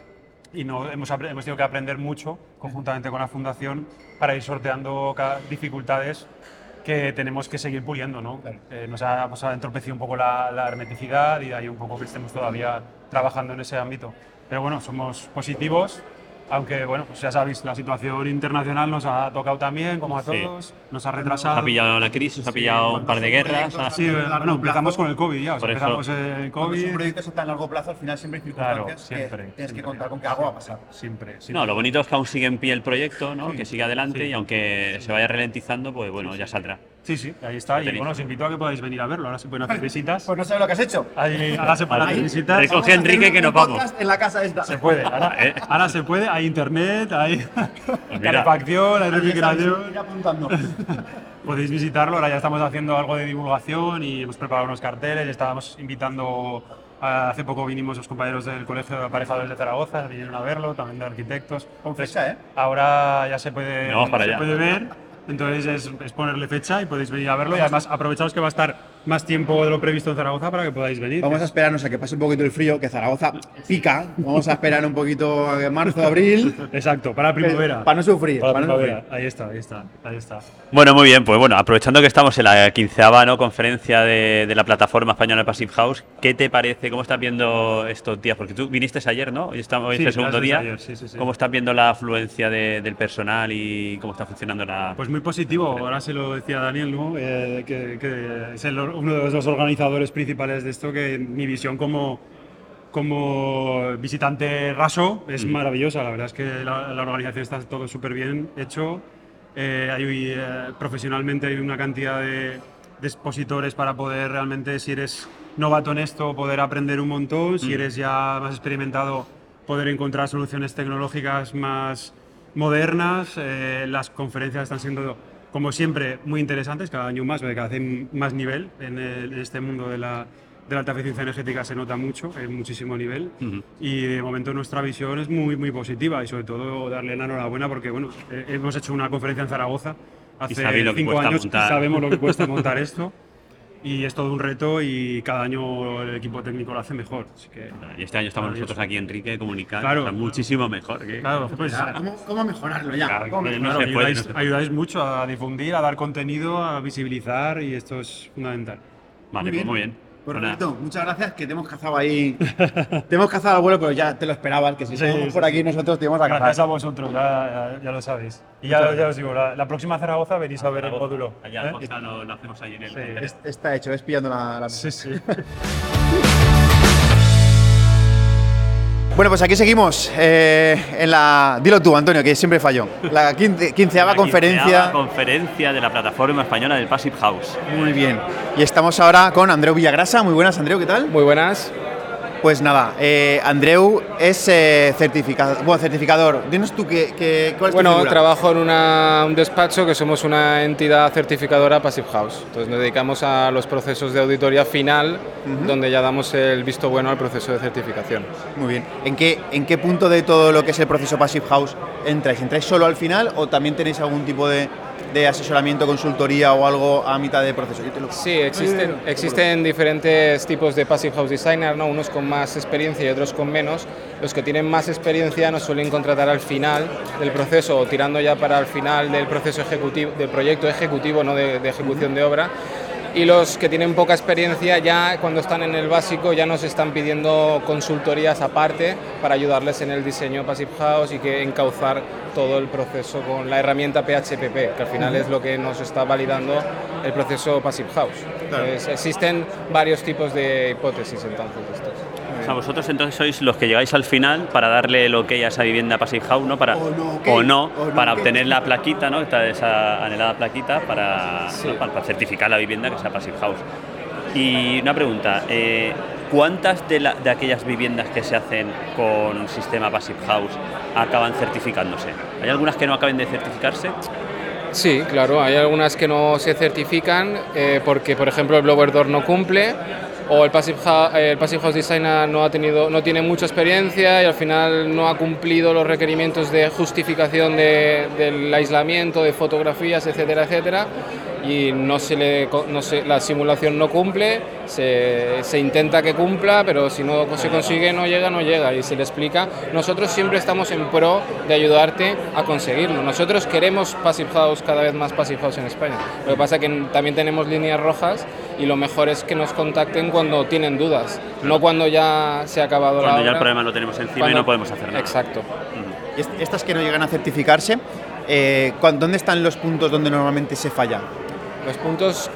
y no, hemos, tenido que aprender mucho conjuntamente con la fundación para ir sorteando dificultades que tenemos que seguir puliendo. ¿no? Eh, nos, ha, nos ha entorpecido un poco la, la hermeticidad y ahí un poco que estemos todavía trabajando en ese ámbito. Pero bueno, somos positivos, aunque bueno, pues ya sabéis, la situación internacional nos ha tocado también, como a Sí. todos, nos ha retrasado. Nos ha pillado la crisis, nos ha pillado un par de guerras. ha- Sí, bueno, empezamos con el COVID ya, o sea, Por eso- empezamos el Cuando es un COVID. proyecto a tan largo plazo, al final siempre hay Claro, circunstancias siempre. que tienes que contar con que algo va a pasar. Siempre, siempre. No, lo bonito es que aún sigue en pie el proyecto, ¿no? Sí. que sigue adelante Sí. y aunque se vaya ralentizando, pues bueno, ya saldrá. Sí, sí, ahí está. Y bueno, os invito a que podáis venir a verlo. Ahora se pueden hacer visitas. Pues no sabes lo que has hecho. Ahí- ahora se pueden hacer Ahí. visitas. Recoge a Enrique que nos vamos. En la casa esta. Se puede, ahora, <laughs> Eh. ahora se puede, hay internet, hay mira. calefacción, hay refrigeración. <laughs> Podéis visitarlo, ahora ya estamos haciendo algo de divulgación y hemos preparado unos carteles, estábamos invitando, a- hace poco vinimos los compañeros del Colegio de Aparejadores de Zaragoza, vinieron a verlo, también de arquitectos. Con fecha, ¿eh? Ahora ya se puede, Vamos para se allá. puede ver, entonces es, es ponerle fecha y podéis venir a verlo y además aprovechaos que va a estar más tiempo de lo previsto en Zaragoza para que podáis venir. Vamos a esperarnos a que pase un poquito el frío, que Zaragoza pica. Vamos a esperar un poquito a marzo, abril. Exacto, para la primavera. Para no sufrir. Para para no primavera. sufrir. Ahí está, ahí está, ahí está. Bueno, muy bien, pues bueno, aprovechando que estamos en la quinceava ¿no? conferencia de, de la plataforma española Passive House, ¿qué te parece? ¿Cómo estás viendo estos días? Porque tú viniste ayer, ¿no? Hoy, estamos, hoy Sí, es el segundo día. ayer, sí, sí, sí. ¿Cómo estás viendo la afluencia de- del personal y cómo está funcionando la...? Pues muy positivo, ahora se lo decía Daniel, ¿no? Eh, que, que es el- uno de los organizadores principales de esto, que mi visión como, como visitante raso es maravillosa, la verdad es que la, la organización está todo súper bien hecho, Eh, hay, eh, profesionalmente hay una cantidad de, de expositores para poder realmente, si eres novato en esto, poder aprender un montón, si eres ya más experimentado, poder encontrar soluciones tecnológicas más modernas. Eh, las conferencias están siendo, como siempre, muy interesantes, cada año más, cada vez hay más nivel en, el- en este mundo de la, de la alta eficiencia energética, se nota mucho, hay muchísimo nivel. Y de momento nuestra visión es muy, muy positiva y sobre todo darle la enhorabuena porque bueno, eh, hemos hecho una conferencia en Zaragoza hace cinco años montar. y sabemos lo que cuesta <laughs> montar esto. Y es todo un reto y cada año el equipo técnico lo hace mejor. Así que, Y este año estamos nosotros aquí, Enrique, comunicar Claro. o sea, muchísimo mejor. que- claro, pues, ¿Cómo, cómo mejorarlo ya? Claro, ¿Cómo no mejorarlo? se puede, ayudáis, mucho a difundir, a dar contenido, a visibilizar y esto es fundamental. Vale, pues muy bien. Pues Roberto, muchas gracias, que te hemos cazado ahí. <laughs> te hemos cazado al vuelo, pero ya te lo esperabas, que si Sí, por aquí nosotros te íbamos a Gracias a cazar. vosotros, ya, ya- ya lo sabéis. Y ya, ya os digo, la, la próxima Zaragoza venís a ver el módulo. Allá ¿eh? Lo, lo hacemos ahí en el... Sí. Está hecho, es pillando la... la- Sí, sí. <laughs> Bueno, pues aquí seguimos eh, en la... Dilo tú, Antonio, que siempre falló. La quince- quinceava La conferencia. quinceava conferencia de la plataforma española del Passive House. Muy bien. Y estamos ahora con Andreu Villagrasa. Muy buenas, Andreu, ¿qué tal? Muy buenas. Pues nada, eh, Andreu es eh, certificado, bueno, certificador. Dinos tú qué, qué, cuál es Bueno, trabajo en una- un despacho que somos una entidad certificadora Passive House. Entonces nos dedicamos a los procesos de auditoría final, donde ya damos el visto bueno al proceso de certificación. Muy bien. ¿En qué, ¿En qué punto de todo lo que es el proceso Passive House entráis? ¿Entráis solo al final o también tenéis algún tipo de, de asesoramiento, consultoría o algo a mitad de proceso? Sí, existen, existen diferentes tipos de Passive House Designer, ¿no? unos con más experiencia y otros con menos. Los que tienen más experiencia nos suelen contratar al final del proceso o tirando ya para el final del proceso ejecutivo, del proyecto ejecutivo, no de ejecución de obra. Y los que tienen poca experiencia ya cuando están en el básico ya nos están pidiendo consultorías aparte para ayudarles en el diseño Passive House y que encauzar todo el proceso con la herramienta PHPP, que al final es lo que nos está validando el proceso Passive House. Entonces, existen varios tipos de hipótesis entonces estos. Sea, vosotros entonces sois los que llegáis al final para darle el ok a esa vivienda Passive House, ¿no? Para, O no, ok, o no, o no, para obtener la plaquita, ¿no? Esta- Esa anhelada plaquita para, Sí. ¿no? para, para certificar la vivienda que sea Passive House. Y una pregunta, eh, ¿cuántas de, la- de aquellas viviendas que se hacen con sistema Passive House acaban certificándose? ¿Hay algunas que no acaben de certificarse? Sí, claro, hay algunas que no se certifican eh, porque, por ejemplo, el blower door no cumple o el Passive, Hou- eh, el Passive House Designer no, ha tenido, no tiene mucha experiencia y al final no ha cumplido los requerimientos de justificación de- del aislamiento, de fotografías, etcétera, etcétera. Y no se le, no se- la simulación no cumple, se, se intenta que cumpla, pero si no se consigue, no llega, no llega. Y se le explica. Nosotros siempre estamos en pro de ayudarte a conseguirlo. Nosotros queremos Passive House, cada vez más Passive House en España. Lo que pasa es que también tenemos líneas rojas y lo mejor es que nos contacten cuando tienen dudas, no cuando ya se ha acabado la Cuando ya el problema lo tenemos encima y no podemos hacer nada. Exacto. Estas que no llegan a certificarse, eh, ¿cuán- ¿dónde están los puntos donde normalmente se falla? Los puntos,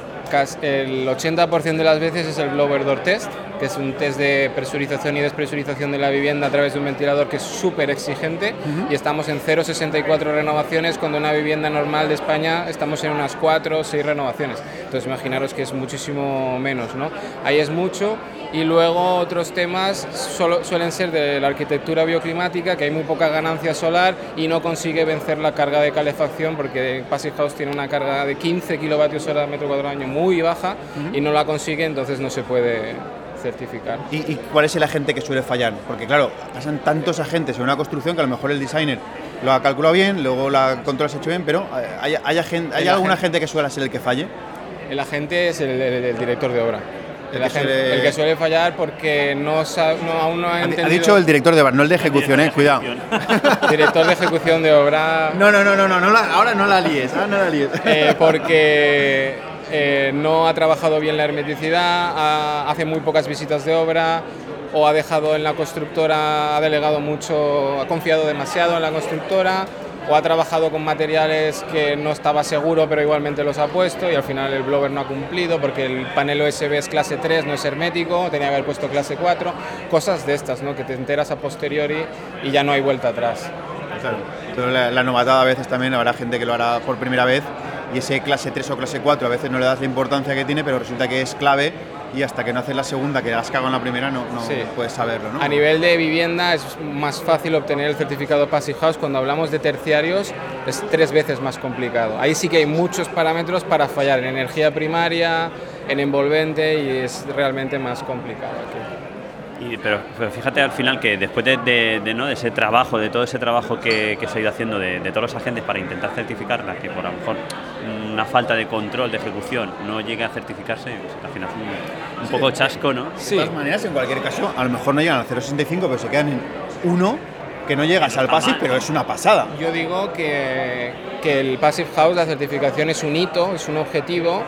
el 80% de las veces es el blower door test, que es un test de presurización y despresurización de la vivienda a través de un ventilador que es súper exigente y estamos en 0,64 renovaciones cuando una vivienda normal de España estamos en unas 4 o 6 renovaciones. Entonces imaginaros que es muchísimo menos, ¿no? Ahí es mucho y luego otros temas solo, suelen ser de la arquitectura bioclimática, que hay muy poca ganancia solar y no consigue vencer la carga de calefacción porque Passive House tiene una carga de 15 kilovatios hora metro cuadrado año muy baja y no la consigue, entonces no se puede certificar. ¿Y, y cuál es el agente que suele fallar? Porque claro, pasan tantos agentes en una construcción que a lo mejor el designer lo ha calculado bien, luego la control se ha hecho bien, pero eh, ¿hay, hay, ¿hay algún agente. agente que suele ser el que falle? El agente es el, el- el director de obra. El que suele- el que suele fallar porque no, no- aún no ha Ha, entendido... ha dicho el director de obra, no el de ejecución, eh, cuidado. <laughs> director de ejecución de obra... No, no, no, no, no, no la- ahora no la líes, ahora no la líes. Eh, porque eh, no ha trabajado bien la hermeticidad, ha- hace muy pocas visitas de obra o ha dejado en la constructora, ha delegado mucho, ha confiado demasiado en la constructora o ha trabajado con materiales que no estaba seguro pero igualmente los ha puesto y al final el blower no ha cumplido porque el panel OSB es clase 3, no es hermético, tenía que haber puesto clase 4, cosas de estas, ¿no? que te enteras a posteriori y ya no hay vuelta atrás. Claro. La, la novatada a veces también habrá gente que lo hará por primera vez y ese clase 3 o clase 4 a veces no le das la importancia que tiene, pero resulta que es clave y hasta que no haces la segunda, que has cagado en la primera, no, no Sí. puedes saberlo, ¿no? A nivel de vivienda es más fácil obtener el certificado Passive House. Cuando hablamos de terciarios es tres veces más complicado. Ahí sí que hay muchos parámetros para fallar en energía primaria, en envolvente y es realmente más complicado aquí. Y- pero, pero fíjate al final que después de, de- de, ¿no? de ese trabajo, de todo ese trabajo que, que se ha ido haciendo de, de todos los agentes para intentar certificarla, que por a lo mejor una falta de control, de ejecución, no llegue a certificarse, pues, al final es un, un poco chasco, ¿no? De Sí, todas maneras, en cualquier caso, a lo mejor no llegan al 0,65, pero se quedan en 1, que no llegas al mal, pero es una pasada. yo digo que, que el Passive House, la certificación es un hito, es un objetivo,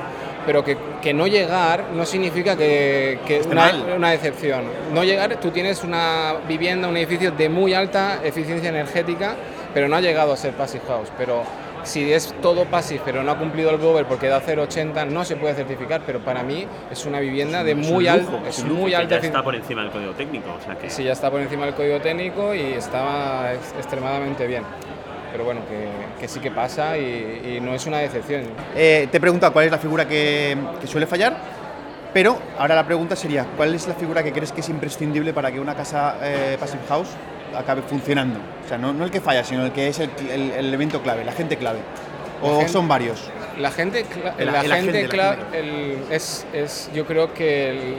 pero que, que no llegar no significa que, que Esté una, una decepción. No llegar, tú tienes una vivienda, un edificio de muy alta eficiencia energética, pero no ha llegado a ser Passive House. Pero si es todo Passive, pero no ha cumplido el blower porque da 0,80, no se puede certificar, pero para mí es una vivienda de Es un muy lujo, alta, es es un muy alta ya está por encima del código técnico, o sea que... Sí, ya está por encima del código técnico y está ex- extremadamente bien. Pero bueno, que, que sí que pasa y, y no es una decepción. Eh, te pregunta cuál es la figura que, que suele fallar. Pero ahora la pregunta sería, ¿cuál es la figura que crees que es imprescindible para que una casa eh, Passive House acabe funcionando? O sea, no, el que falla, sino el que es el, el- el elemento clave, la gente clave. ¿O gente- son varios? La gente, El- la el gente el el- es, es, yo creo que el,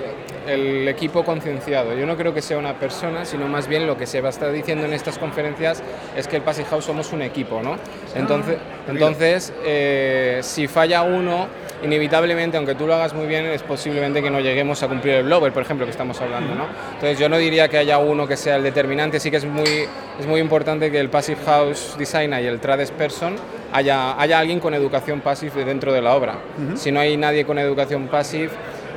el equipo concienciado. Yo no creo que sea una persona, sino más bien lo que se va a estar diciendo en estas conferencias es que el Passing House somos un equipo, ¿no? Entonces, entonces eh, si falla uno, inevitablemente, aunque tú lo hagas muy bien, es posiblemente que no lleguemos a cumplir el blower, por ejemplo, que estamos hablando, ¿no? Entonces yo no diría que haya uno que sea el determinante, sí que es muy, es muy importante que el Passive House Designer y el Trades Person haya, haya alguien con educación passive dentro de la obra. Si no hay nadie con educación passive,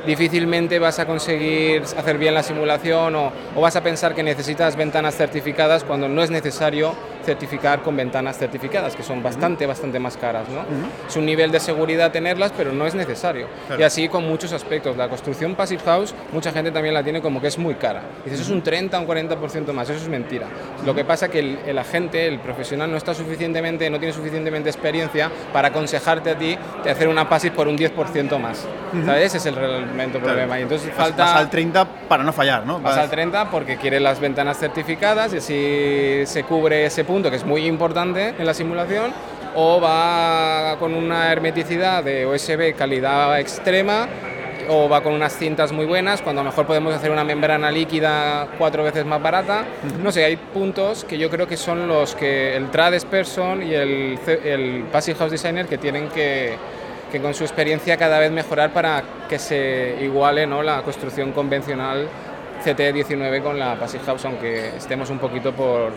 difícilmente vas a conseguir hacer bien la simulación o, o vas a pensar que necesitas ventanas certificadas cuando no es necesario certificar con ventanas certificadas, que son bastante, bastante más caras. ¿no? Es un nivel de seguridad tenerlas, pero no es necesario. Y así con muchos aspectos. La construcción Passive House, mucha gente también la tiene como que es muy cara. Dices, eso es un 30 o un 40% más, eso es mentira. Lo que pasa es que el, el agente, el profesional, no está suficientemente, no tiene suficientemente experiencia para aconsejarte a ti de hacer una Passive por un 10% más. ¿Sabes? Ese es el realmente problema. Y entonces Vas- falta... vas al 30 para no fallar, ¿no? Vas Vas- al 30 porque quiere las ventanas certificadas y así se cubre ese punto que es muy importante en la simulación o va con una hermeticidad de USB calidad extrema o va con unas cintas muy buenas cuando a lo mejor podemos hacer una membrana líquida cuatro veces más barata. No sé, hay puntos que yo creo que son los que el Trades Person y el, el Passive House Designer que tienen que, que con su experiencia cada vez mejorar para que se iguale ¿no? la construcción convencional CT19 con la Passive House, aunque estemos un poquito por,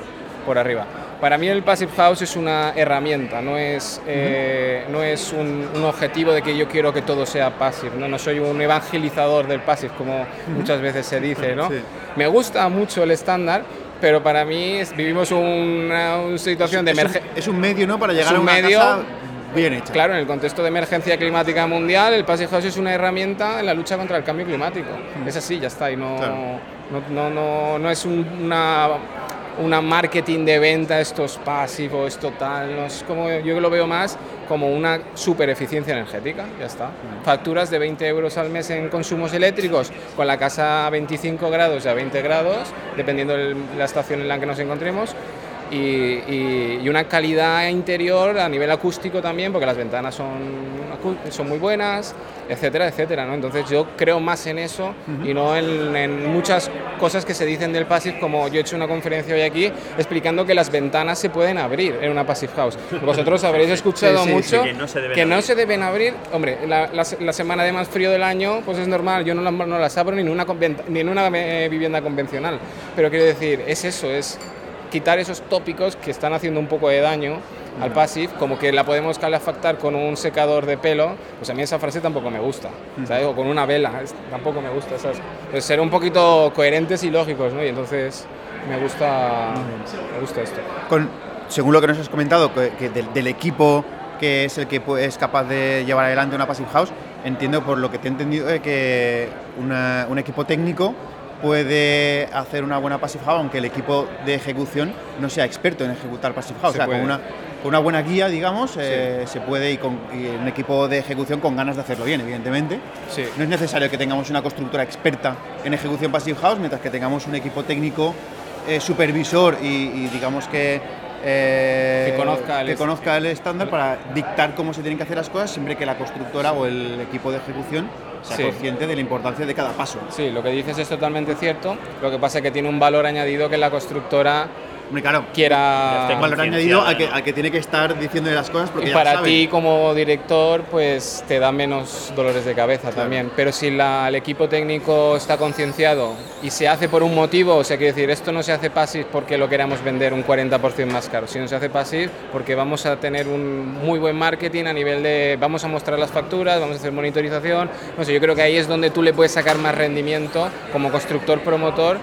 por arriba. Para mí el Passive House es una herramienta, no es, eh, no es un, un objetivo de que yo quiero que todo sea Passive, no, no soy un evangelizador del Passive como muchas veces se dice. ¿no? Sí. Me gusta mucho el estándar, pero para mí es- vivimos una, una situación de es, un, emergencia. es un medio, ¿no? Para llegar a una medio- casa bien hecha. Claro, en el contexto de emergencia climática mundial, el Passive House es una herramienta en la lucha contra el cambio climático. Es así, ya está. Y no, Claro. no, no, no, no es un- una, una marketing de venta, esto es passive o esto tal. No es como, yo lo veo más como una super eficiencia energética, ya está. Facturas de 20 euros al mes en consumos eléctricos, con la casa a 25 grados y a 20 grados, dependiendo de la estación en la que nos encontremos y, y- y una calidad interior a nivel acústico también, porque las ventanas son, son muy buenas, etcétera, etcétera. ¿no? Entonces yo creo más en eso y no en, en muchas cosas que se dicen del Passive, como yo he hecho una conferencia hoy aquí explicando que las ventanas se pueden abrir en una Passive House. Vosotros <laughs> habréis escuchado Sí, sí, mucho sí, que no se deben que no abrir. se deben abrir. Hombre, la, la- la semana de más frío del año, pues es normal, yo no, las- no las abro ni en una, ni en una eh, vivienda convencional. Pero quiero decir, es eso, es quitar esos tópicos que están haciendo un poco de daño al passive, como que la podemos calefactar con un secador de pelo, pues a mí esa frase tampoco me gusta, ¿sabes? O con una vela, tampoco me gusta esas. Pues ser un poquito coherentes y lógicos, ¿no? Y entonces me gusta, me gusta esto. Con, según lo que nos has comentado, que, que del, del equipo que es el que es capaz de llevar adelante una Passive House, entiendo por lo que te he entendido de que una- un equipo técnico puede hacer una buena Passive House, aunque el equipo de ejecución no sea experto en ejecutar Passive House. Se o sea, con puede. una, con una buena guía, digamos, eh, se puede, y, con, y un equipo de ejecución con ganas de hacerlo bien, evidentemente. Sí. No es necesario que tengamos una constructora experta en ejecución Passive House, mientras que tengamos un equipo técnico eh, supervisor y, y digamos que, eh, Que conozca el que conozca el estándar para dictar cómo se tienen que hacer las cosas, siempre que la constructora o el equipo de ejecución sea Sí. consciente de la importancia de cada paso. Sí, lo que dices es totalmente cierto, lo que pasa es que tiene un valor añadido que la constructora claro, quiera... esté valor añadido al que, al que tiene que estar diciendo las cosas porque Y ya para sabe. ti como director, pues te da menos dolores de cabeza también. Pero si la- el equipo técnico está concienciado y se hace por un motivo, o sea, quiero decir, esto no se hace passive porque lo queramos vender un 40% más caro, sino se hace passive porque vamos a tener un muy buen marketing a nivel de, vamos a mostrar las facturas, vamos a hacer monitorización, no sé, yo creo que ahí es donde tú le puedes sacar más rendimiento como constructor promotor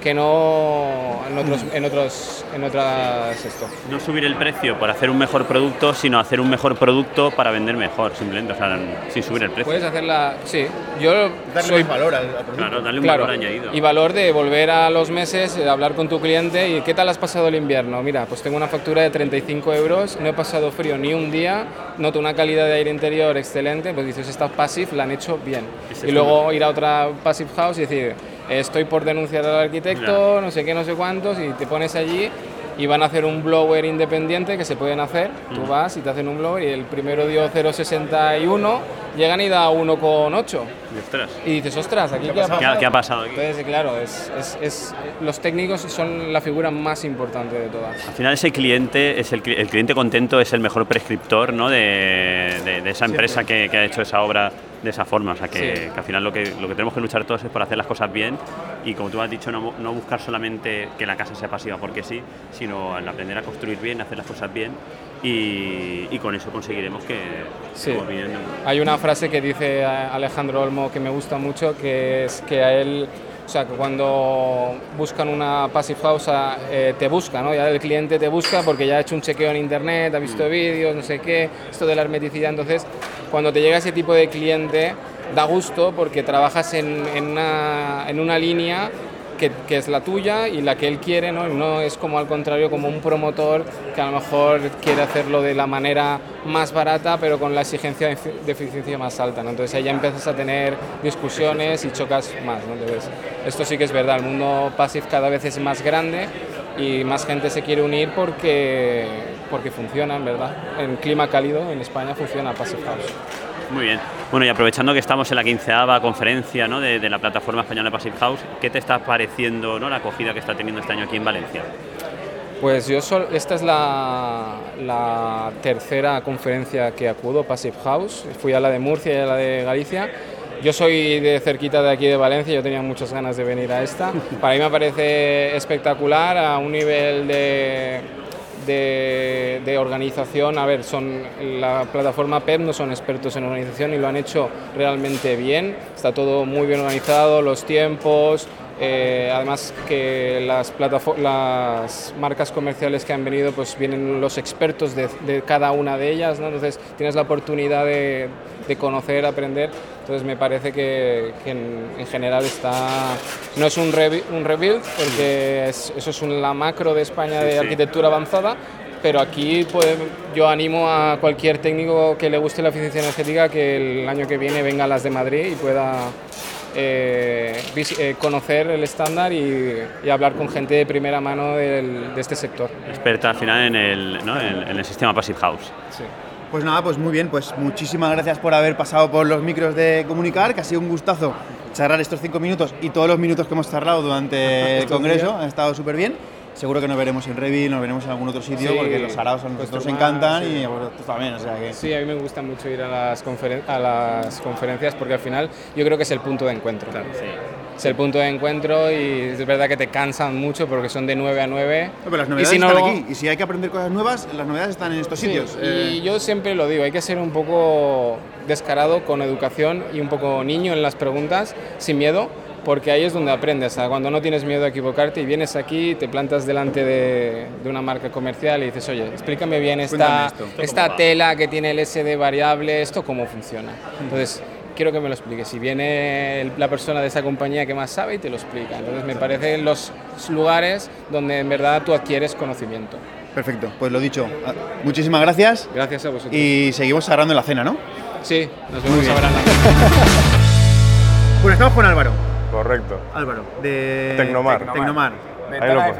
que no, no otros, en otros, en otras esto. No subir el precio por hacer un mejor producto, sino hacer un mejor producto para vender mejor, simplemente, o sea, sin subir el precio. Puedes hacerla, sí. Yo Darle soy valor al, producto. Claro, darle un Claro, valor añadido. y valor de volver a los meses, eh, hablar con tu cliente y ¿qué tal has pasado el invierno? Mira, pues tengo una factura de 35 euros, no he pasado frío ni un día, noto una calidad de aire interior excelente, pues dices, esta Passive la han hecho bien. Y luego ir a otra Passive House y decir, estoy por denunciar al arquitecto, no sé qué, no sé cuántos, y te pones allí y van a hacer un blower independiente que se pueden hacer. Tú vas y te hacen un blower y el primero dio 0,61, llegan y da 1,8. Y, ostras, Y dices, ostras, aquí qué, ha ¿qué ha, pasado. qué ha pasado aquí? Entonces, claro, es, es- es- los técnicos son la figura más importante de todas. Al final ese cliente, es el, el cliente contento es el mejor prescriptor ¿no? de, de- de esa empresa que, que ha hecho esa obra de esa forma. O sea, que, Sí. que al final lo que, lo que tenemos que luchar todos es por hacer las cosas bien y como tú has dicho, no, no buscar solamente que la casa sea pasiva porque sí, sino el aprender a construir bien, hacer las cosas bien y, y con eso conseguiremos que Sí. Hay una frase que dice Alejandro Olmo que me gusta mucho, que es que a él, o sea, que cuando buscan una passive house, eh, te busca, ¿no? Ya el cliente te busca porque ya ha hecho un chequeo en internet, ha visto vídeos, no sé qué, esto de la hermeticidad. Entonces, cuando te llega ese tipo de cliente, da gusto porque trabajas en, en una, en una línea que, que es la tuya y la que él quiere, ¿no? No es como al contrario, como un promotor que a lo mejor quiere hacerlo de la manera más barata, pero con la exigencia de eficiencia más alta, ¿no? Entonces ahí ya empiezas a tener discusiones y chocas más, ¿no? Entonces, esto sí que es verdad, el mundo passive cada vez es más grande y más gente se quiere unir porque, porque funciona, en verdad. En clima cálido, en España funciona Passive House. Muy bien. Bueno, y aprovechando que estamos en la quinceava conferencia ¿no? de, de la plataforma española Passive House, ¿qué te está pareciendo ¿no? la acogida que está teniendo este año aquí en Valencia? Pues yo sol- esta es la, la tercera conferencia que acudo, Passive House. Fui a la de Murcia y a la de Galicia. Yo soy de cerquita de aquí de Valencia, yo tenía muchas ganas de venir a esta. <laughs> Para mí me parece espectacular a un nivel de, de, organización. A ver, son la plataforma PEP no son expertos en organización y lo han hecho realmente bien. Está todo muy bien organizado, los tiempos, eh, además que las, las marcas comerciales que han venido, pues vienen los expertos de, cada una de ellas, entonces tienes la oportunidad de conocer, aprender. Entonces me parece que, que en, en general está, no es un, revi- un rebuild, porque es- eso es un- la macro de España de sí. arquitectura avanzada, pero aquí puede- yo animo a cualquier técnico que le guste la eficiencia energética que el año que viene venga a las de Madrid y pueda eh, eh, conocer el estándar y, y hablar con gente de primera mano del- de este sector. Experta al final en el, ¿no? en, en el sistema Passive House. Sí. Pues nada, pues muy bien, pues muchísimas gracias por haber pasado por los micros de Comunicar, que ha sido un gustazo charlar estos cinco minutos y todos los minutos que hemos charlado durante <laughs> el congreso, han estado súper bien. Seguro que nos veremos en Revit, nos veremos en algún otro sitio, Sí, porque los araos a nosotros nos Costumar, encantan sí. y a vosotros también, o sea que... Sí, a mí me gusta mucho ir a las, conferen- a las conferencias porque al final yo creo que es el punto de encuentro. El punto de encuentro y es verdad que te cansan mucho porque son de 9 a 9. No, pero las Y novedades si no, están aquí, y si hay que aprender cosas nuevas, las novedades están en estos Sí, sitios. y Eh, yo siempre lo digo, hay que ser un poco descarado con educación y un poco niño en las preguntas, sin miedo, porque ahí es donde aprendes. ¿sabes? Cuando no tienes miedo a equivocarte y vienes aquí, te plantas delante de, de una marca comercial y dices, oye, explícame bien esta, esto. ¿Esto esta tela que tiene el SD variable, esto cómo funciona. Entonces, quiero que me lo expliques. Si viene la persona de esa compañía que más sabe y te lo explica. Entonces, me parecen los lugares donde en verdad tú adquieres conocimiento. Perfecto, pues lo dicho, ah, muchísimas gracias Gracias a vosotros. y seguimos agarrando en la cena, ¿no? Sí, nos vemos en la <laughs> Bueno, estamos con Álvaro. Correcto. Álvaro, de Tecnomar. Tecnomar. Pones.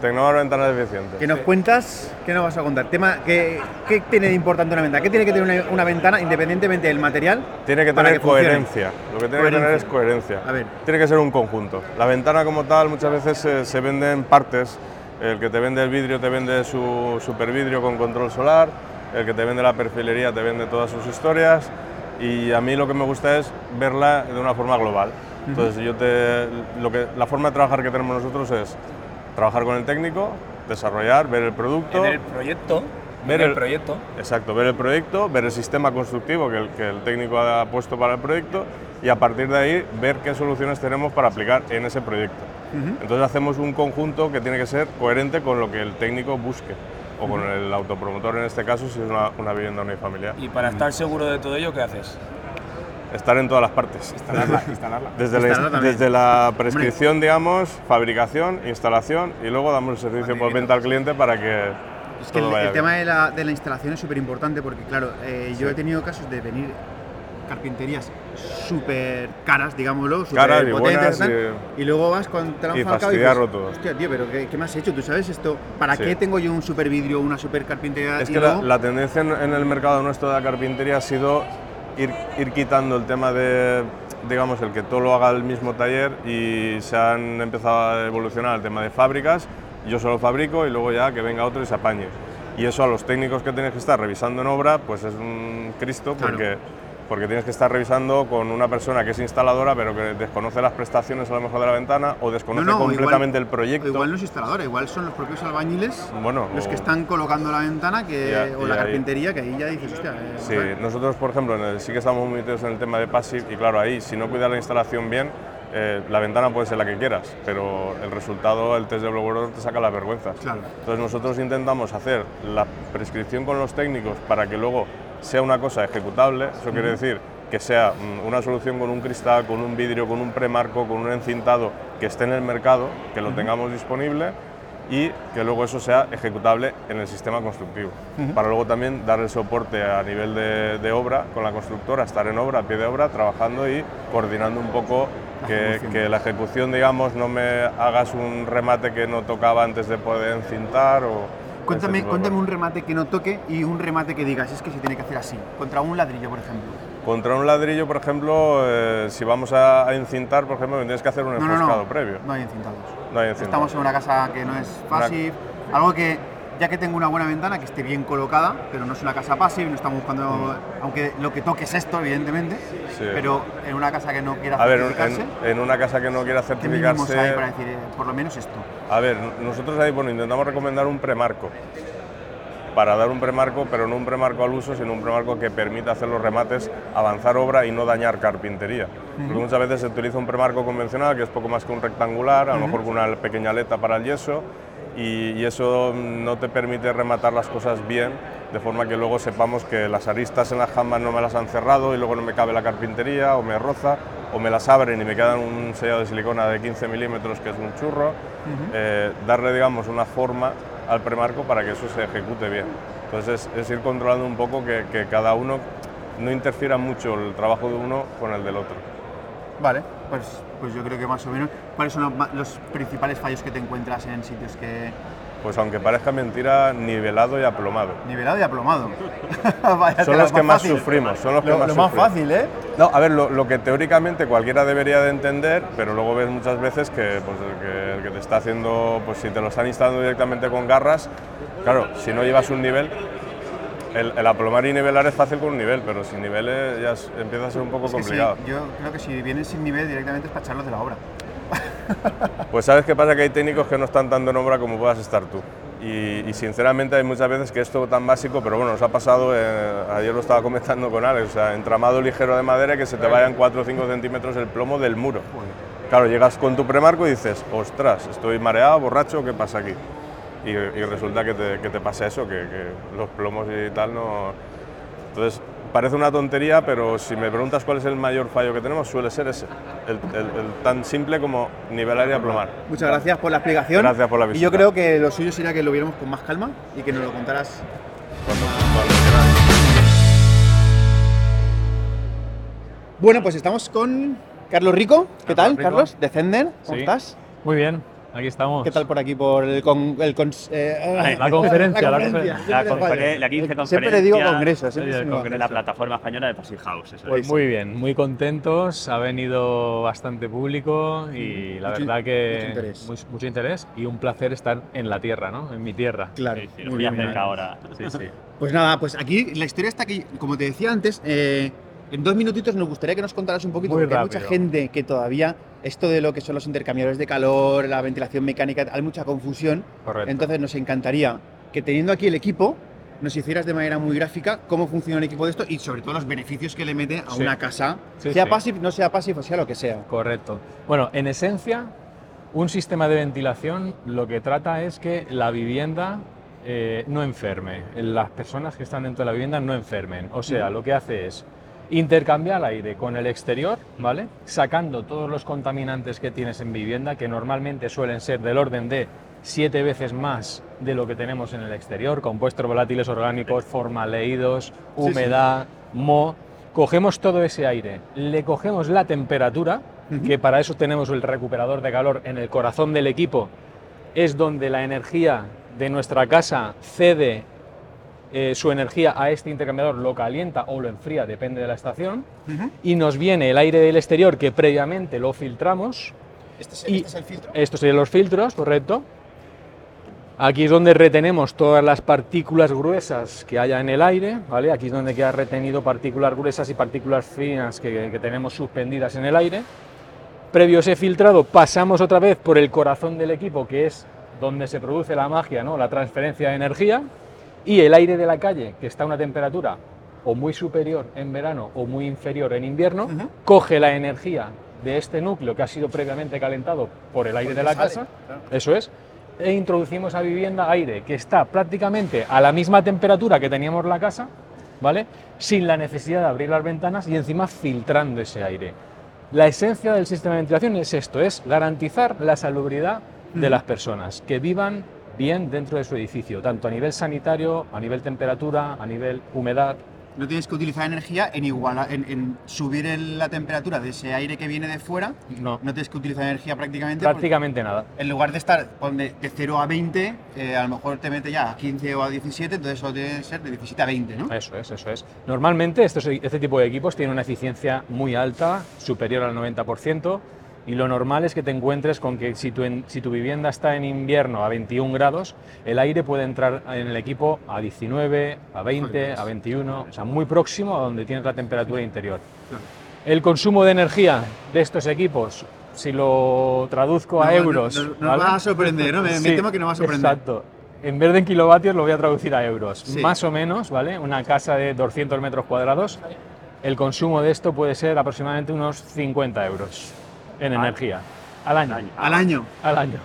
Tecnomar Ventanas Eficientes. ¿Qué nos cuentas? ¿Qué nos vas a contar? Tema, ¿qué, qué tiene de importante una ventana? ¿Qué tiene que tener una, una ventana independientemente del material? Tiene que tener coherencia. Lo que tiene que tener es Coherencia. coherencia. A ver. Tiene que ser un conjunto. La ventana como tal muchas veces se, se vende en partes. El que te vende el vidrio te vende su super vidrio con control solar. El que te vende la perfilería te vende todas sus historias. Y a mí lo que me gusta es verla de una forma global. Entonces yo te, lo que, la forma de trabajar que tenemos nosotros es trabajar con el técnico, desarrollar, ver el producto. En el proyecto ver el proyecto. Exacto, ver el proyecto, ver el sistema constructivo que el, que el técnico ha puesto para el proyecto y a partir de ahí ver qué soluciones tenemos para aplicar en ese proyecto. Entonces hacemos un conjunto que tiene que ser coherente con lo que el técnico busque o con el autopromotor en este caso si es una, una vivienda unifamiliar. Y para estar seguro de todo ello, ¿qué haces? Estar en todas las partes. Instalarla, <laughs> instalarla. Desde, la, Instalarla desde la prescripción, digamos, fabricación, instalación y luego damos el servicio por venta al cliente para que Es que todo el, vaya el bien. tema de la, de la instalación es súper importante porque, claro, eh, yo he tenido casos de venir carpinterías súper caras, digámoslo, súper Caras y potentes, buenas, tal, y luego vas con te y falcado y fastidiarlo dices, todo. Hostia, tío, pero ¿qué, qué me has hecho? ¿Tú sabes esto? ¿Para Sí. qué tengo yo un super vidrio, una super carpintería? Es y que la, luego- la tendencia en, en el mercado nuestro de la carpintería ha sido ir, ir quitando el tema de, digamos, el que todo lo haga el mismo taller y se han empezado a evolucionar el tema de fábricas. Yo solo fabrico y luego ya que venga otro y se apañe. Y eso a los técnicos que tienes que estar revisando en obra, pues es un Cristo Claro. Porque, tienes que estar revisando con una persona que es instaladora pero que desconoce las prestaciones a lo mejor de la ventana o desconoce No, no, o completamente igual- el proyecto. Igual no es instaladora, igual son los propios albañiles Bueno, los o- que están colocando la ventana que, o la ahí- carpintería, que ahí ya dices, hostia. eh, Sí, nosotros, por ejemplo, en el- sí que estamos muy metidos en el tema de Passive y claro, ahí, si no cuidas la instalación bien, eh, la ventana puede ser la que quieras, pero el resultado, el test de Blower te saca las vergüenzas. Claro. Entonces nosotros intentamos hacer la prescripción con los técnicos para que luego sea una cosa ejecutable, eso quiere decir que sea mm, una solución con un cristal, con un vidrio, con un premarco, con un encintado que esté en el mercado, que lo tengamos disponible y que luego eso sea ejecutable en el sistema constructivo. Para luego también darle soporte a nivel de, de obra con la constructora, estar en obra, a pie de obra, trabajando y coordinando un poco que, que la ejecución, digamos, no me hagas un remate que no tocaba antes de poder encintar o... Cuéntame, cuéntame un remate que no toque y un remate que digas, es que se tiene que hacer así, contra un ladrillo, por ejemplo. Contra un ladrillo, por ejemplo, eh, si vamos a, a encintar, por ejemplo, tienes que hacer un No, enfoscado no, previo. no hay encintados. No hay encintado. Estamos en una casa que no es passive, algo que ya que tengo una buena ventana que esté bien colocada, pero no es una casa passive, no estamos buscando, aunque lo que toque es esto, evidentemente, Mm. Sí. pero en una casa que no quiera A ver, certificarse, en, en una casa que no quiera ¿qué mínimos hay certificarse... para decir, eh, por lo menos esto? A ver, nosotros ahí bueno, intentamos recomendar un premarco. Para dar un premarco, pero no un premarco al uso, sino un premarco que permita hacer los remates, avanzar obra y no dañar carpintería. Porque muchas veces se utiliza un premarco convencional, que es poco más que un rectangular, a lo mejor con una pequeña aleta para el yeso, y, y eso no te permite rematar las cosas bien, de forma que luego sepamos que las aristas en las jambas no me las han cerrado y luego no me cabe la carpintería, o me roza, o me las abren y me quedan un sellado de silicona de 15 milímetros, que es un churro. Eh, darle, digamos, una forma al premarco para que eso se ejecute bien. Entonces es, es ir controlando un poco que, que cada uno no interfiera mucho el trabajo de uno con el del otro. Vale, pues, pues yo creo que más o menos. ¿Cuáles son los, principales fallos que te encuentras en sitios que Pues aunque parezca mentira, nivelado y aplomado. nivelado y aplomado? <laughs> Vaya Son los que más sufrimos, son los que más lo más sufrimos. fácil, ¿eh? No, a ver, lo, lo que teóricamente cualquiera debería de entender, pero luego ves muchas veces que, pues, el, que el que te está haciendo, pues si te lo están instalando directamente con garras, claro, si no llevas un nivel, el, el aplomar y nivelar es fácil con un nivel, pero sin niveles ya es- empieza a ser un poco Es que sí, complicado. yo creo que si vienen sin nivel directamente es para echarlos de la obra. <laughs> Pues sabes qué pasa, que hay técnicos que no están tanto en obra como puedas estar tú. Y, y sinceramente hay muchas veces que esto tan básico, pero bueno, nos ha pasado, eh, ayer lo estaba comentando con Alex, o sea, entramado ligero de madera que se te vayan 4 o 5 centímetros el plomo del muro. Claro, llegas con tu premarco y dices, ostras, estoy mareado, borracho, ¿qué pasa aquí? Y, y resulta que te, que te pasa eso, que, que los plomos y tal no... Entonces, parece una tontería, pero si me preguntas cuál es el mayor fallo que tenemos, suele ser ese, el, el- el tan simple como nivelar y aplomar. Muchas gracias por la explicación. Gracias por la Y yo visita. creo que lo suyo sería que lo viéramos con más calma y que nos lo contaras. Cuando-. Bueno, pues estamos con Carlos Rico. ¿Qué tal, Rico. Carlos? De Zender. ¿Cómo Sí. estás? Muy bien, aquí estamos. ¿Qué tal por aquí por el, con, el cons- eh, Ay, <laughs> la conferencia, la conferencia. Siempre La, me conferen- fallo. la 15 conferencia Siempre le digo congreso, siempre el de la plataforma española de Passive House. Eso Pues es. muy bien, muy contentos. Ha venido bastante público y la Mucho- verdad que mucho interés. muy- mucho interés y un placer estar en la tierra, ¿no? En mi tierra. Claro. Sí, sí, muy bien, a muy acercar bien. ahora. Sí, sí. Pues nada, pues aquí la historia está que, como te decía antes, eh, en dos minutitos nos gustaría que nos contaras un poquito, Muy porque hay mucha gente que todavía esto de lo que son los intercambiadores de calor, la ventilación mecánica, hay mucha confusión. Correcto. Entonces nos encantaría que teniendo aquí el equipo nos hicieras de manera muy gráfica cómo funciona un equipo de esto y sobre todo los beneficios que le mete a Sí. una casa, Sí, sea sí. passive, no sea passive o sea lo que sea. Correcto. Bueno, en esencia, un sistema de ventilación lo que trata es que la vivienda eh, no enferme, las personas que están dentro de la vivienda no enfermen. O sea, lo que hace es intercambiar el aire con el exterior, ¿vale? Sacando todos los contaminantes que tienes en vivienda, que normalmente suelen ser del orden de siete veces más de lo que tenemos en el exterior, compuestos volátiles orgánicos, formaldehídos, humedad, moho. Cogemos todo ese aire, le cogemos la temperatura, que para eso tenemos el recuperador de calor en el corazón del equipo, es donde la energía de nuestra casa cede eh, su energía a este intercambiador, lo calienta o lo enfría, depende de la estación, y nos viene el aire del exterior que previamente lo filtramos. ¿Este es, Y- este es el filtro? Estos serían los filtros, correcto. Aquí es donde retenemos todas las partículas gruesas que haya en el aire, ¿vale? Aquí es donde queda retenido partículas gruesas y partículas finas que, que tenemos suspendidas en el aire. Previo ese filtrado, pasamos otra vez por el corazón del equipo, que es donde se produce la magia, ¿no? La transferencia de energía. Y el aire de la calle, que está a una temperatura o muy superior en verano o muy inferior en invierno, coge la energía de este núcleo que ha sido previamente calentado por el aire de la casa, claro. eso es, e introducimos a vivienda aire que está prácticamente a la misma temperatura que teníamos la casa, ¿vale? Sin la necesidad de abrir las ventanas y encima filtrando ese aire. La esencia del sistema de ventilación es esto, es garantizar la salubridad de las personas, que vivan bien dentro de su edificio, tanto a nivel sanitario, a nivel temperatura, a nivel humedad. No tienes que utilizar energía en, iguala- en, en subir el- la temperatura de ese aire que viene de fuera. No, No tienes que utilizar energía prácticamente. prácticamente nada. En lugar de estar de, de 0 a 20, eh, a lo mejor te mete ya a 15 o a 17, entonces eso debe ser de 17 a 20, ¿no? Eso es, eso es. Normalmente estos, este tipo de equipos tienen una eficiencia muy alta, superior al 90%, y lo normal es que te encuentres con que si tu, en- si tu vivienda está en invierno a 21 grados, el aire puede entrar en el equipo a 19, a 20, a 21, o sea, muy próximo a donde tienes la temperatura interior. El consumo de energía de estos equipos, si lo traduzco a No, no, euros... no, nos ¿vale? va a sorprender, ¿no? Me, temo que nos va a sorprender. Exacto. En vez de en kilovatios lo voy a traducir a euros. Sí. Más o menos, ¿vale? Una casa de 200 metros cuadrados, el consumo de esto puede ser aproximadamente unos 50 euros en energía. Al año. Al año. Al año.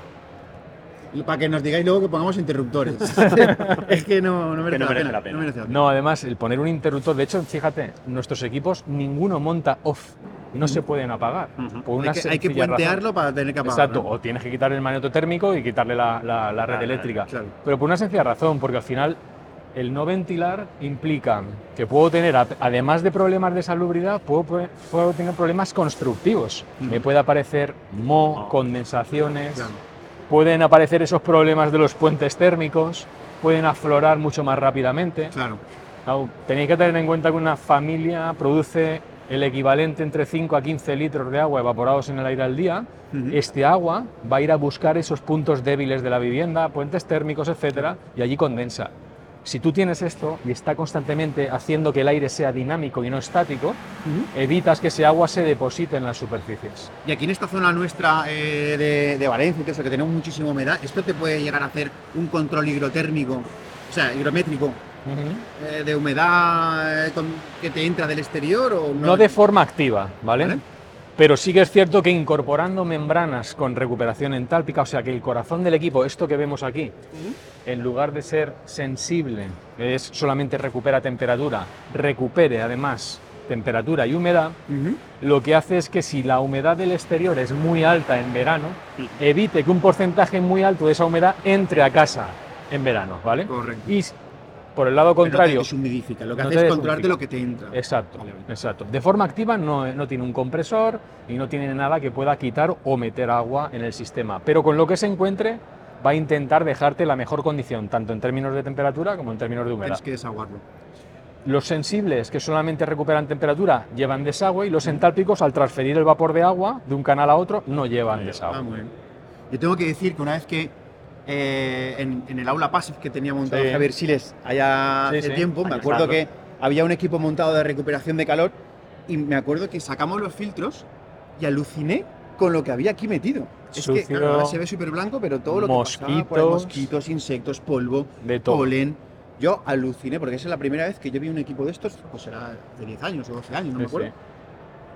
Y para que nos digáis luego que pongamos interruptores. <laughs> <laughs> es que no, no, merece, no la merece pena, la pena. no merece la pena. No, además, el poner un interruptor, de hecho, fíjate, nuestros equipos ninguno monta off, no se pueden apagar. Ujú. Por una hay, que, hay que razón. puentearlo para tener que apagar. Exacto, o tienes que quitar el magneto térmico y quitarle la, la- la red eléctrica. claro. Pero por una sencilla razón, porque al final el no ventilar implica que puedo tener, además de problemas de salubridad, puedo, puedo tener problemas constructivos. Me puede aparecer moho, Oh. condensaciones, Claro. pueden aparecer esos problemas de los puentes térmicos, pueden aflorar mucho más rápidamente. Claro. Claro, tenéis que tener en cuenta que una familia produce el equivalente entre 5 a 15 litros de agua evaporados en el aire al día. Ujú. Este agua va a ir a buscar esos puntos débiles de la vivienda, puentes térmicos, etcétera, y allí condensa. Si tú tienes esto y está constantemente haciendo que el aire sea dinámico y no estático, evitas que ese agua se deposite en las superficies. Y aquí en esta zona nuestra eh, de, de Valencia, todo eso, que tenemos muchísima humedad, ¿esto te puede llegar a hacer un control hidrotérmico, o sea, higrométrico, eh, de humedad eh, con- que te entra del exterior o no? No de forma activa, ¿vale? ¿Vale? Pero sí que es cierto que incorporando membranas con recuperación entálpica, o sea que el corazón del equipo, esto que vemos aquí, en lugar de ser sensible, que es solamente recupera temperatura, recupere además temperatura y humedad, Ujú. lo que hace es que si la humedad del exterior es muy alta en verano, evite que un porcentaje muy alto de esa humedad entre a casa en verano, ¿vale? Correcto. Y por el lado Pero no te contrario, deshumidifica, lo que no hace es controlarte lo que te entra. Exacto, Vale, vale. exacto. De forma activa no, no tiene un compresor y no tiene nada que pueda quitar o meter agua en el sistema, pero con lo que se encuentre va a intentar dejarte la mejor condición, tanto en términos de temperatura como en términos de humedad. Tienes que desaguarlo. Los sensibles, que solamente recuperan temperatura, llevan desagüe y los entálpicos, al transferir el vapor de agua de un canal a otro, no llevan Ah, desagüe. muy bien. Yo tengo que decir que una vez que eh, en, en el aula Passive que tenía montado Sí. Javier Siles allá Sí, hace sí. tiempo, me acuerdo que había un equipo montado de recuperación de calor y me acuerdo que sacamos los filtros y aluciné con lo que había aquí metido. Es que Sucio, claro, ahora se ve súper blanco, pero todo lo que pasaba por ahí, mosquitos. mosquitos, insectos, polvo, De todo. polen, Yo aluciné porque esa es la primera vez que yo vi un equipo de estos, pues será de 10 años o 12 años, no me Sí, acuerdo. sí.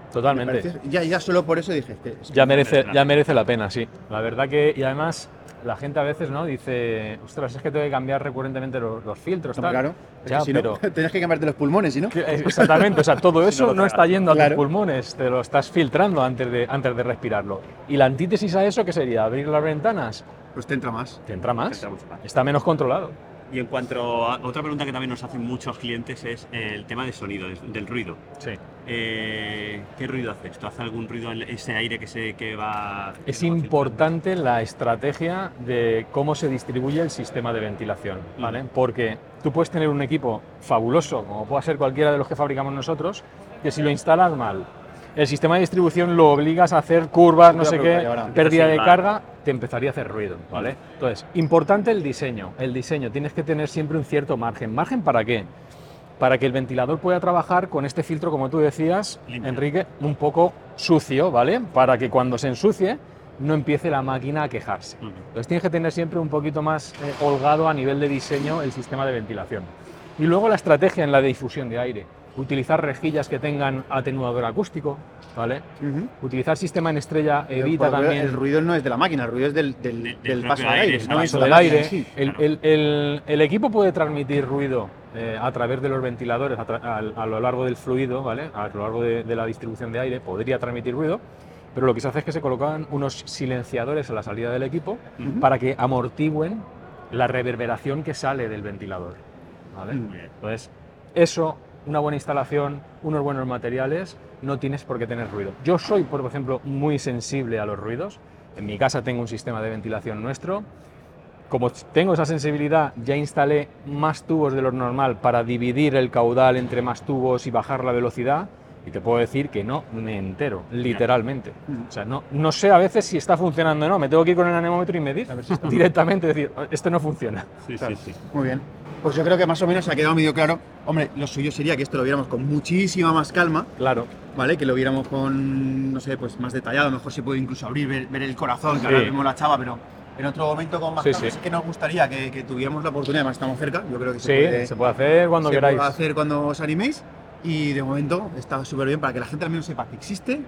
Me Totalmente. pareció- ya, ya solo por eso dije, es que Ya merece, ya merece la pena, sí. La verdad que, y además, la gente a veces no dice, ostras, es que tengo que cambiar recurrentemente los, los filtros. Hombre, tal". claro. Es Ya, que si pero. no, <laughs> tienes que cambiarte los pulmones, ¿sí no? <laughs> eh, Exactamente, o sea, todo <laughs> eso no está yendo a tus pulmones, te lo estás filtrando antes de, antes de respirarlo. Y la antítesis a eso, ¿qué sería? Abrir las ventanas, Pues te entra más. te entra más, Entra mucho más. está menos controlado. Y en cuanto a otra pregunta que también nos hacen muchos clientes es el tema de sonido, del ruido. Sí. Eh, ¿Qué ruido hace esto? ¿Hace algún ruido en ese aire que se que va? que Es va importante la estrategia de cómo se distribuye el sistema de ventilación, ¿vale? Porque tú puedes tener un equipo fabuloso, como pueda ser cualquiera de los que fabricamos nosotros, que si lo instalas mal, el sistema de distribución lo obligas a hacer curvas, no sé qué, pérdida de carga, te empezaría a hacer ruido, ¿vale? Entonces, importante el diseño. El diseño, tienes que tener siempre un cierto margen. ¿Margen para qué? Para que el ventilador pueda trabajar con este filtro, como tú decías, Limpio. Enrique, un poco sucio, ¿vale? Para que cuando se ensucie no empiece la máquina a quejarse. Ujú. Entonces tienes que tener siempre un poquito más eh, holgado a nivel de diseño el sistema de ventilación. Y luego la estrategia en la difusión de aire. Utilizar rejillas que tengan atenuador acústico, ¿vale? Utilizar sistema en estrella evita también El ruido no es de la máquina, el ruido es del, del, Del- paso del aire, aire. ¿no? paso de del aire. sí. El, claro. el- el- el equipo puede transmitir ruido eh, a través de los ventiladores a, lo largo del fluido, ¿vale? A lo largo de, de la distribución de aire podría transmitir ruido, pero lo que se hace es que se colocan unos silenciadores a la salida del equipo para que amortigüen la reverberación que sale del ventilador. ¿vale? Muy bien. Entonces, eso, una buena instalación, unos buenos materiales, no tienes por qué tener ruido. Yo soy, por ejemplo, muy sensible a los ruidos. En mi casa tengo un sistema de ventilación nuestro. Como tengo esa sensibilidad, ya instalé más tubos de lo normal para dividir el caudal entre más tubos y bajar la velocidad. Y te puedo decir que no me entero, literalmente. O sea, no, no sé a veces si está funcionando o no. Me tengo que ir con el anemómetro y medir directamente, decir, esto no funciona. Sí, Claro. sí, sí. Muy bien. Pues yo creo que más o menos ha quedado medio claro. Hombre, lo suyo sería que esto lo viéramos con muchísima más calma, Claro, ¿vale? Que lo viéramos con, no sé, pues más detallado. A lo mejor se puede incluso abrir, ver, ver el corazón, que Sí. ahora vemos la chava, pero en otro momento con más Sí, calma. sí. Sí que nos gustaría que, que tuviéramos la oportunidad, además estamos cerca, yo creo que se sí, puede, se puede hacer cuando se queráis. puede hacer cuando os animéis. Y de momento está súper bien para que la gente al menos sepa que existe,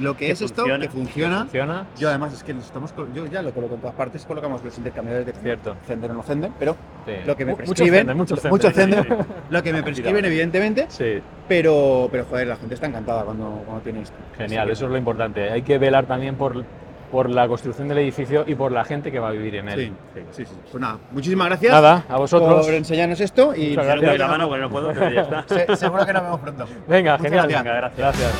lo que, Que es esto, funciona. que funciona. Yo además es que los estamos, yo ya lo coloco en todas partes, colocamos los intercambiadores de Cierto. Zender o no Zender, pero Sí. lo que me mucho prescriben, Zender, mucho Zender. mucho Zender, <laughs> lo que me prescriben evidentemente, Sí, pero, pero joder, la gente está encantada cuando, cuando tiene esto. genial, eso es lo importante. Hay que velar también por, por la construcción del edificio y por la gente que va a vivir en él. Sí, sí, sí. Pues nada, muchísimas gracias Nada, a vosotros. por enseñarnos esto y Muchas gracias. la mano porque no puedo, pero ya está. Se- seguro que nos vemos pronto. Venga, Muchas genial. gracias. Venga, gracias.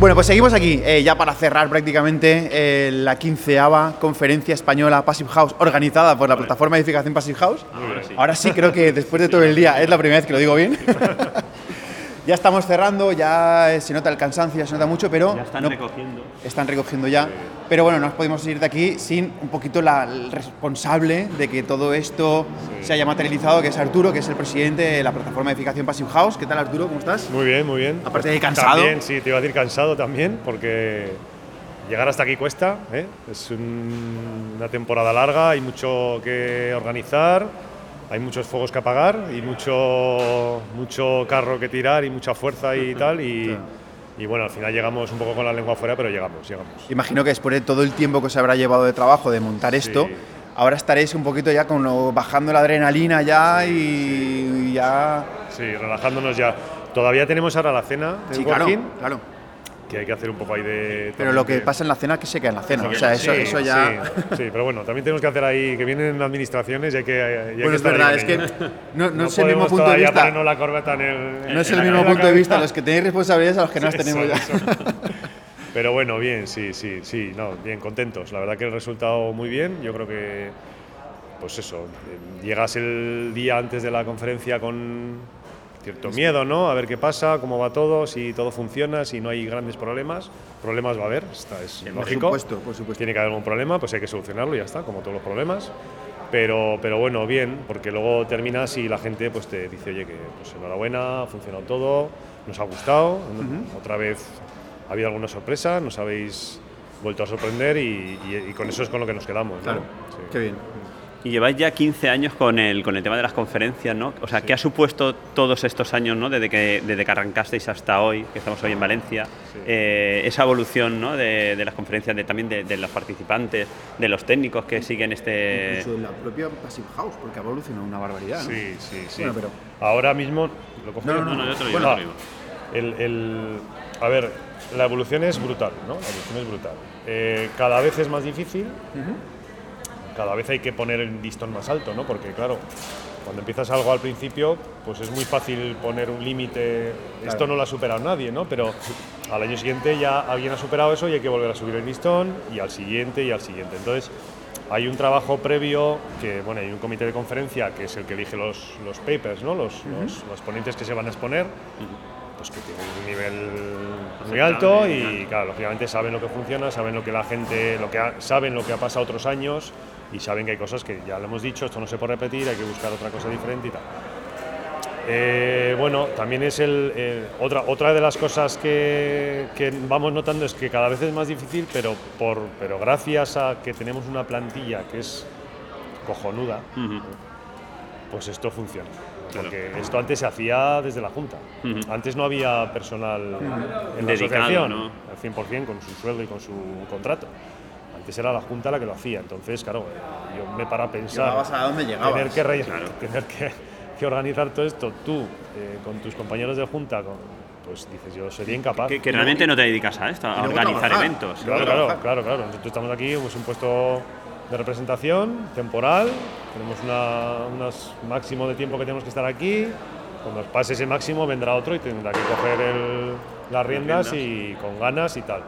Bueno, pues seguimos aquí, eh, ya para cerrar prácticamente eh, la quinceava conferencia española Passive House organizada por la plataforma de edificación Passive House. Ahora sí. Ahora sí creo que después de todo el día es la primera vez que lo digo bien. <laughs> ya estamos cerrando, ya eh, se nota el cansancio, ya se nota mucho, pero Ya están no- recogiendo. están recogiendo ya. Pero bueno, no nos podemos ir de aquí sin un poquito la, el responsable de que todo esto se haya materializado, que es Arturo, que es el presidente de la plataforma de edificación Passive House. ¿Qué tal Arturo? ¿Cómo estás? Muy bien, muy bien. Aparte de cansado. También, sí, te iba a decir cansado también, porque llegar hasta aquí cuesta. ¿eh? Es un- una temporada larga, hay mucho que organizar, hay muchos fuegos que apagar y mucho, mucho carro que tirar y mucha fuerza y tal. Y, y bueno, al final llegamos un poco con la lengua afuera, pero llegamos, llegamos. Imagino que después de todo el tiempo que os habrá llevado de trabajo de montar esto, Sí. ahora estaréis un poquito ya con lo- bajando la adrenalina ya y, y ya... Sí, relajándonos ya. Todavía tenemos ahora la cena de Sí, claro. Que hay que hacer un poco ahí de... Pero lo que pasa en la cena que se queda en la cena. O sea, eso, Sí, eso ya... Sí, sí, pero bueno, también tenemos que hacer ahí, que vienen administraciones y hay que. y hay que Bueno, es verdad, es que no, no No es el mismo punto de vista. ponernos la corbata en el. No es en el mismo punto de vista los que tenéis responsabilidades a los que no las Eso, tenemos ya. eso. <laughs> Pero bueno, bien, sí, sí, sí, no, bien, contentos. La verdad que el resultado muy bien. Yo creo que, pues eso, eh, llegas el día antes de la conferencia con cierto miedo, ¿no? A ver qué pasa, cómo va todo, si todo funciona, si no hay grandes problemas. Problemas va a haber, está, es Por lógico. supuesto, por supuesto. Tiene que haber algún problema, pues hay que solucionarlo y ya está, como todos los problemas. Pero, pero bueno, bien, porque luego terminas y la gente pues te dice, oye, que pues enhorabuena, ha funcionado todo, nos ha gustado, otra vez ha habido alguna sorpresa, nos habéis vuelto a sorprender y, y- y con eso es con lo que nos quedamos. ¿no? Claro, Sí. qué bien. Y lleváis ya 15 años con el, con el tema de las conferencias, ¿no? O sea, ¿qué ha supuesto todos estos años, ¿no? Desde que, desde que arrancasteis hasta hoy, que estamos hoy en Valencia, eh, esa evolución, ¿no? De, de las conferencias, de, también de, de los participantes, de los técnicos que siguen este... Incluso la propia Passive House, porque ha evolucionado una barbaridad, ¿no? Sí, sí, sí. Bueno, pero- Ahora mismo. ¿lo cojo No, no, no, yo te lo Bueno, digo. el, el- a ver, la evolución es brutal, ¿no? La evolución es brutal. Eh, cada vez es más difícil, cada vez hay que poner el listón más alto, ¿no? Porque, claro, cuando empiezas algo al principio, pues es muy fácil poner un límite. Esto no lo ha superado nadie, ¿no? Pero al año siguiente ya alguien ha superado eso y hay que volver a subir el listón, y al siguiente, y al siguiente. Entonces, hay un trabajo previo que, bueno, hay un comité de conferencia que es el que elige los, los papers, ¿no? Los, los- los ponentes que se van a exponer, pues que tienen un nivel muy alto y, claro, lógicamente saben lo que funciona, saben lo que la gente, lo que ha- saben lo que ha pasado otros años y saben que hay cosas que ya lo hemos dicho, esto no se puede repetir, hay que buscar otra cosa diferente y tal. Eh, bueno, también es el, eh, otra, otra de las cosas que, que vamos notando es que cada vez es más difícil, pero, por, pero gracias a que tenemos una plantilla que es cojonuda, pues esto funciona. Claro. Porque esto antes se hacía desde la Junta. Antes no había personal en la Dedicado, asociación, ¿no? al 100% con su sueldo y con su contrato. Antes era la Junta la que lo hacía. Entonces, claro, yo me para a pensar a llegabas. tener que, re- tener que, que organizar todo esto tú, eh, con tus compañeros de Junta, con- pues dices, yo sería incapaz. Que, que realmente no te dedicas a esto, a organizar trabajar. eventos. Claro, claro, claro, claro. Nosotros estamos aquí, hemos un puesto de representación temporal, tenemos una, unos máximo de tiempo que tenemos que estar aquí. Cuando pase ese máximo vendrá otro y tendrá que coger el- las riendas y con ganas y tal.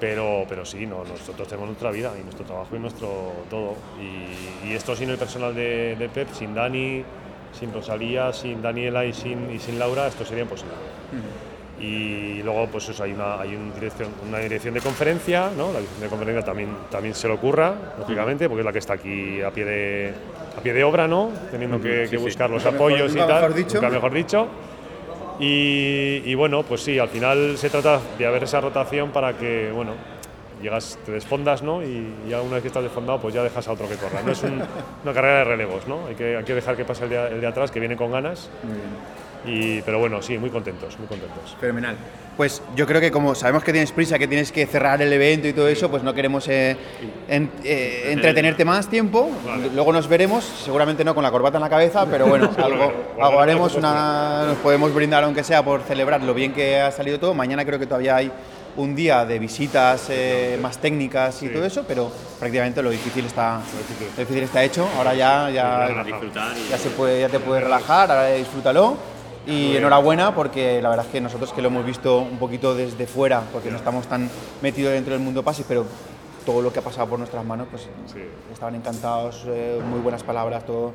Pero, pero sí, no, nosotros tenemos nuestra vida y nuestro trabajo y nuestro todo. Y, y esto sin el personal de, de PEP, sin Dani, sin Rosalía, sin Daniela y sin, y sin Laura, esto sería imposible. Y luego, pues eso, hay una, hay un dirección, una dirección de conferencia, ¿no? La dirección de conferencia también, también se le ocurra, lógicamente, porque es la que está aquí a pie de, a pie de obra, ¿no? Teniendo que, que buscar los Nunca apoyos y tal. mejor dicho. Nunca mejor dicho. Y, y bueno, pues sí, al final se trata de haber esa rotación para que, bueno, llegas, te desfondas, ¿no? Y ya una vez que estás desfondado, pues ya dejas a otro que corra. No es un- una carrera de relevos, ¿no? Hay que, hay que dejar que pase el de, el de atrás, que viene con ganas. Muy bien. Y, pero bueno, sí, muy contentos, muy contentos. Fenomenal. Pues yo creo que como sabemos que tienes prisa, que tienes que cerrar el evento y todo eso, pues no queremos eh, en- eh, entretenerte más tiempo. Luego nos veremos, seguramente no con la corbata en la cabeza, pero bueno, <laughs> algo, algo haremos, una, nos podemos brindar aunque sea por celebrar lo bien que ha salido todo. Mañana creo que todavía hay un día de visitas eh, más técnicas y todo eso, pero prácticamente lo difícil está, lo difícil está hecho. Ahora ya, ya, ya se puede, ya te puedes relajar, ahora disfrútalo. Y enhorabuena porque la verdad es que nosotros que lo hemos visto un poquito desde fuera, porque no estamos tan metidos dentro del mundo PASI, pero todo lo que ha pasado por nuestras manos, pues estaban encantados, eh, muy buenas palabras, todo,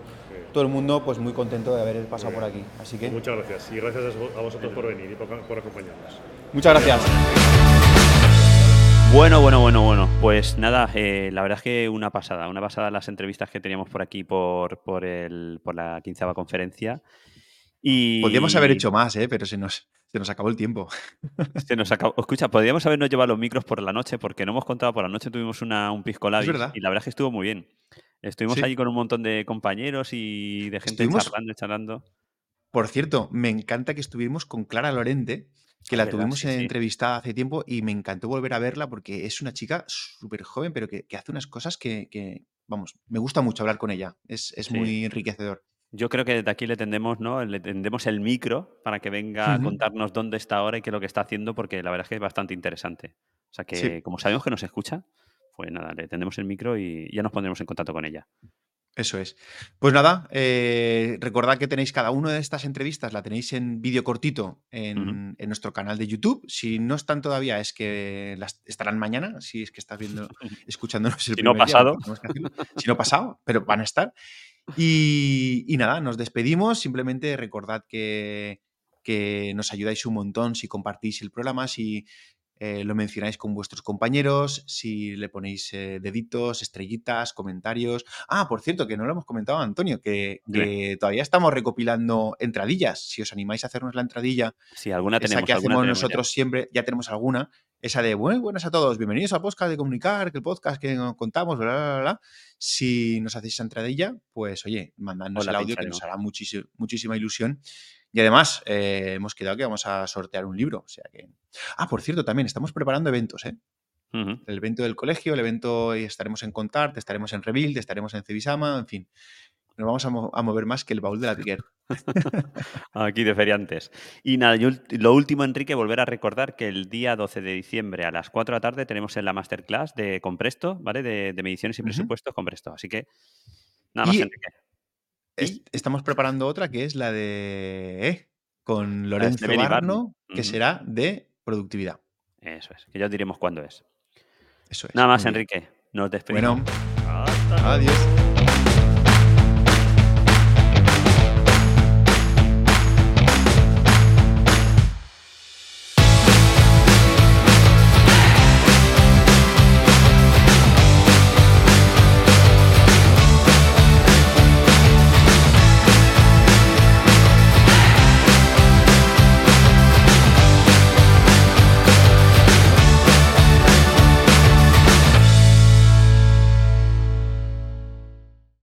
todo el mundo pues muy contento de haber pasado por aquí. Así que Muchas gracias. Y gracias a vosotros por venir y por, por acompañarnos. muchas gracias. Bueno, bueno, bueno, bueno. Pues nada, eh, la verdad es que una pasada, una pasada las entrevistas que teníamos por aquí por, por, el, por la quinceava conferencia. Y Podríamos haber hecho más, ¿eh? pero se nos, se nos acabó el tiempo. <laughs> Se nos acabó- Escucha, podríamos habernos llevado los micros por la noche, porque no hemos contado por la noche, tuvimos una, un pisco labis y la verdad es que estuvo muy bien. Estuvimos Sí. allí con un montón de compañeros y de gente Estuvimos- charlando y charlando. Por cierto, me encanta que estuvimos con Clara Lorente, que Ah, la verdad, tuvimos sí, entrevistada hace tiempo y me encantó volver a verla porque es una chica súper joven, pero que, que hace unas cosas que, que, vamos, me gusta mucho hablar con ella. Es, es Sí. muy enriquecedor. Yo creo que desde aquí le tendemos, ¿no? Le tendemos el micro para que venga a contarnos dónde está ahora y qué es lo que está haciendo, porque la verdad es que es bastante interesante. O sea que, Sí. como sabemos que nos escucha, pues nada, le tendemos el micro y ya nos pondremos en contacto con ella. Eso es. Pues nada, eh, recordad que tenéis cada una de estas entrevistas, la tenéis en vídeo cortito en, en nuestro canal de YouTube. Si no están todavía, es que las estarán mañana, si es que estás viendo, <laughs> escuchándonos el Si no primer día, pasado. que. Si no pasado, pero van a estar. Y, y nada, nos despedimos. Simplemente recordad que, que nos ayudáis un montón si compartís el programa, si eh, lo mencionáis con vuestros compañeros, si le ponéis eh, deditos, estrellitas, comentarios. Ah, por cierto, que no lo hemos comentado, Antonio, que, todavía estamos recopilando entradillas. Si os animáis a hacernos la entradilla, Sí, alguna esa tenemos. que alguna hacemos tenemos ya. nosotros siempre, ya tenemos alguna, esa de muy buenas a todos, bienvenidos al podcast de comunicar, que el podcast que nos contamos, bla, bla, bla, bla. Si nos hacéis esa entradilla, pues oye, mandadnos el audio que nos hará muchísi- muchísima ilusión. Y además, eh, hemos quedado que vamos a sortear un libro. O sea que. Ah, por cierto, también estamos preparando eventos, ¿eh? El evento del colegio, el evento estaremos en Contart, estaremos en Rebuild, estaremos en Cebisama, en fin. Nos vamos a, mo- a mover más que el baúl de la Piquer. <laughs> Aquí de feriantes. Y nada, yo lo último, Enrique, volver a recordar que el día 12 de diciembre a las 4 de la tarde tenemos en la masterclass de Compresto, ¿vale? De, de mediciones y presupuestos Compresto. Así que, nada más, Y- Enrique. Es- estamos preparando otra que es la de. eh, con de Lorenzo Barney. Barno, que será de productividad. Eso es, que ya os diremos cuándo es. Eso es. Nada más. Enrique. Nos despedimos. Bueno, adiós.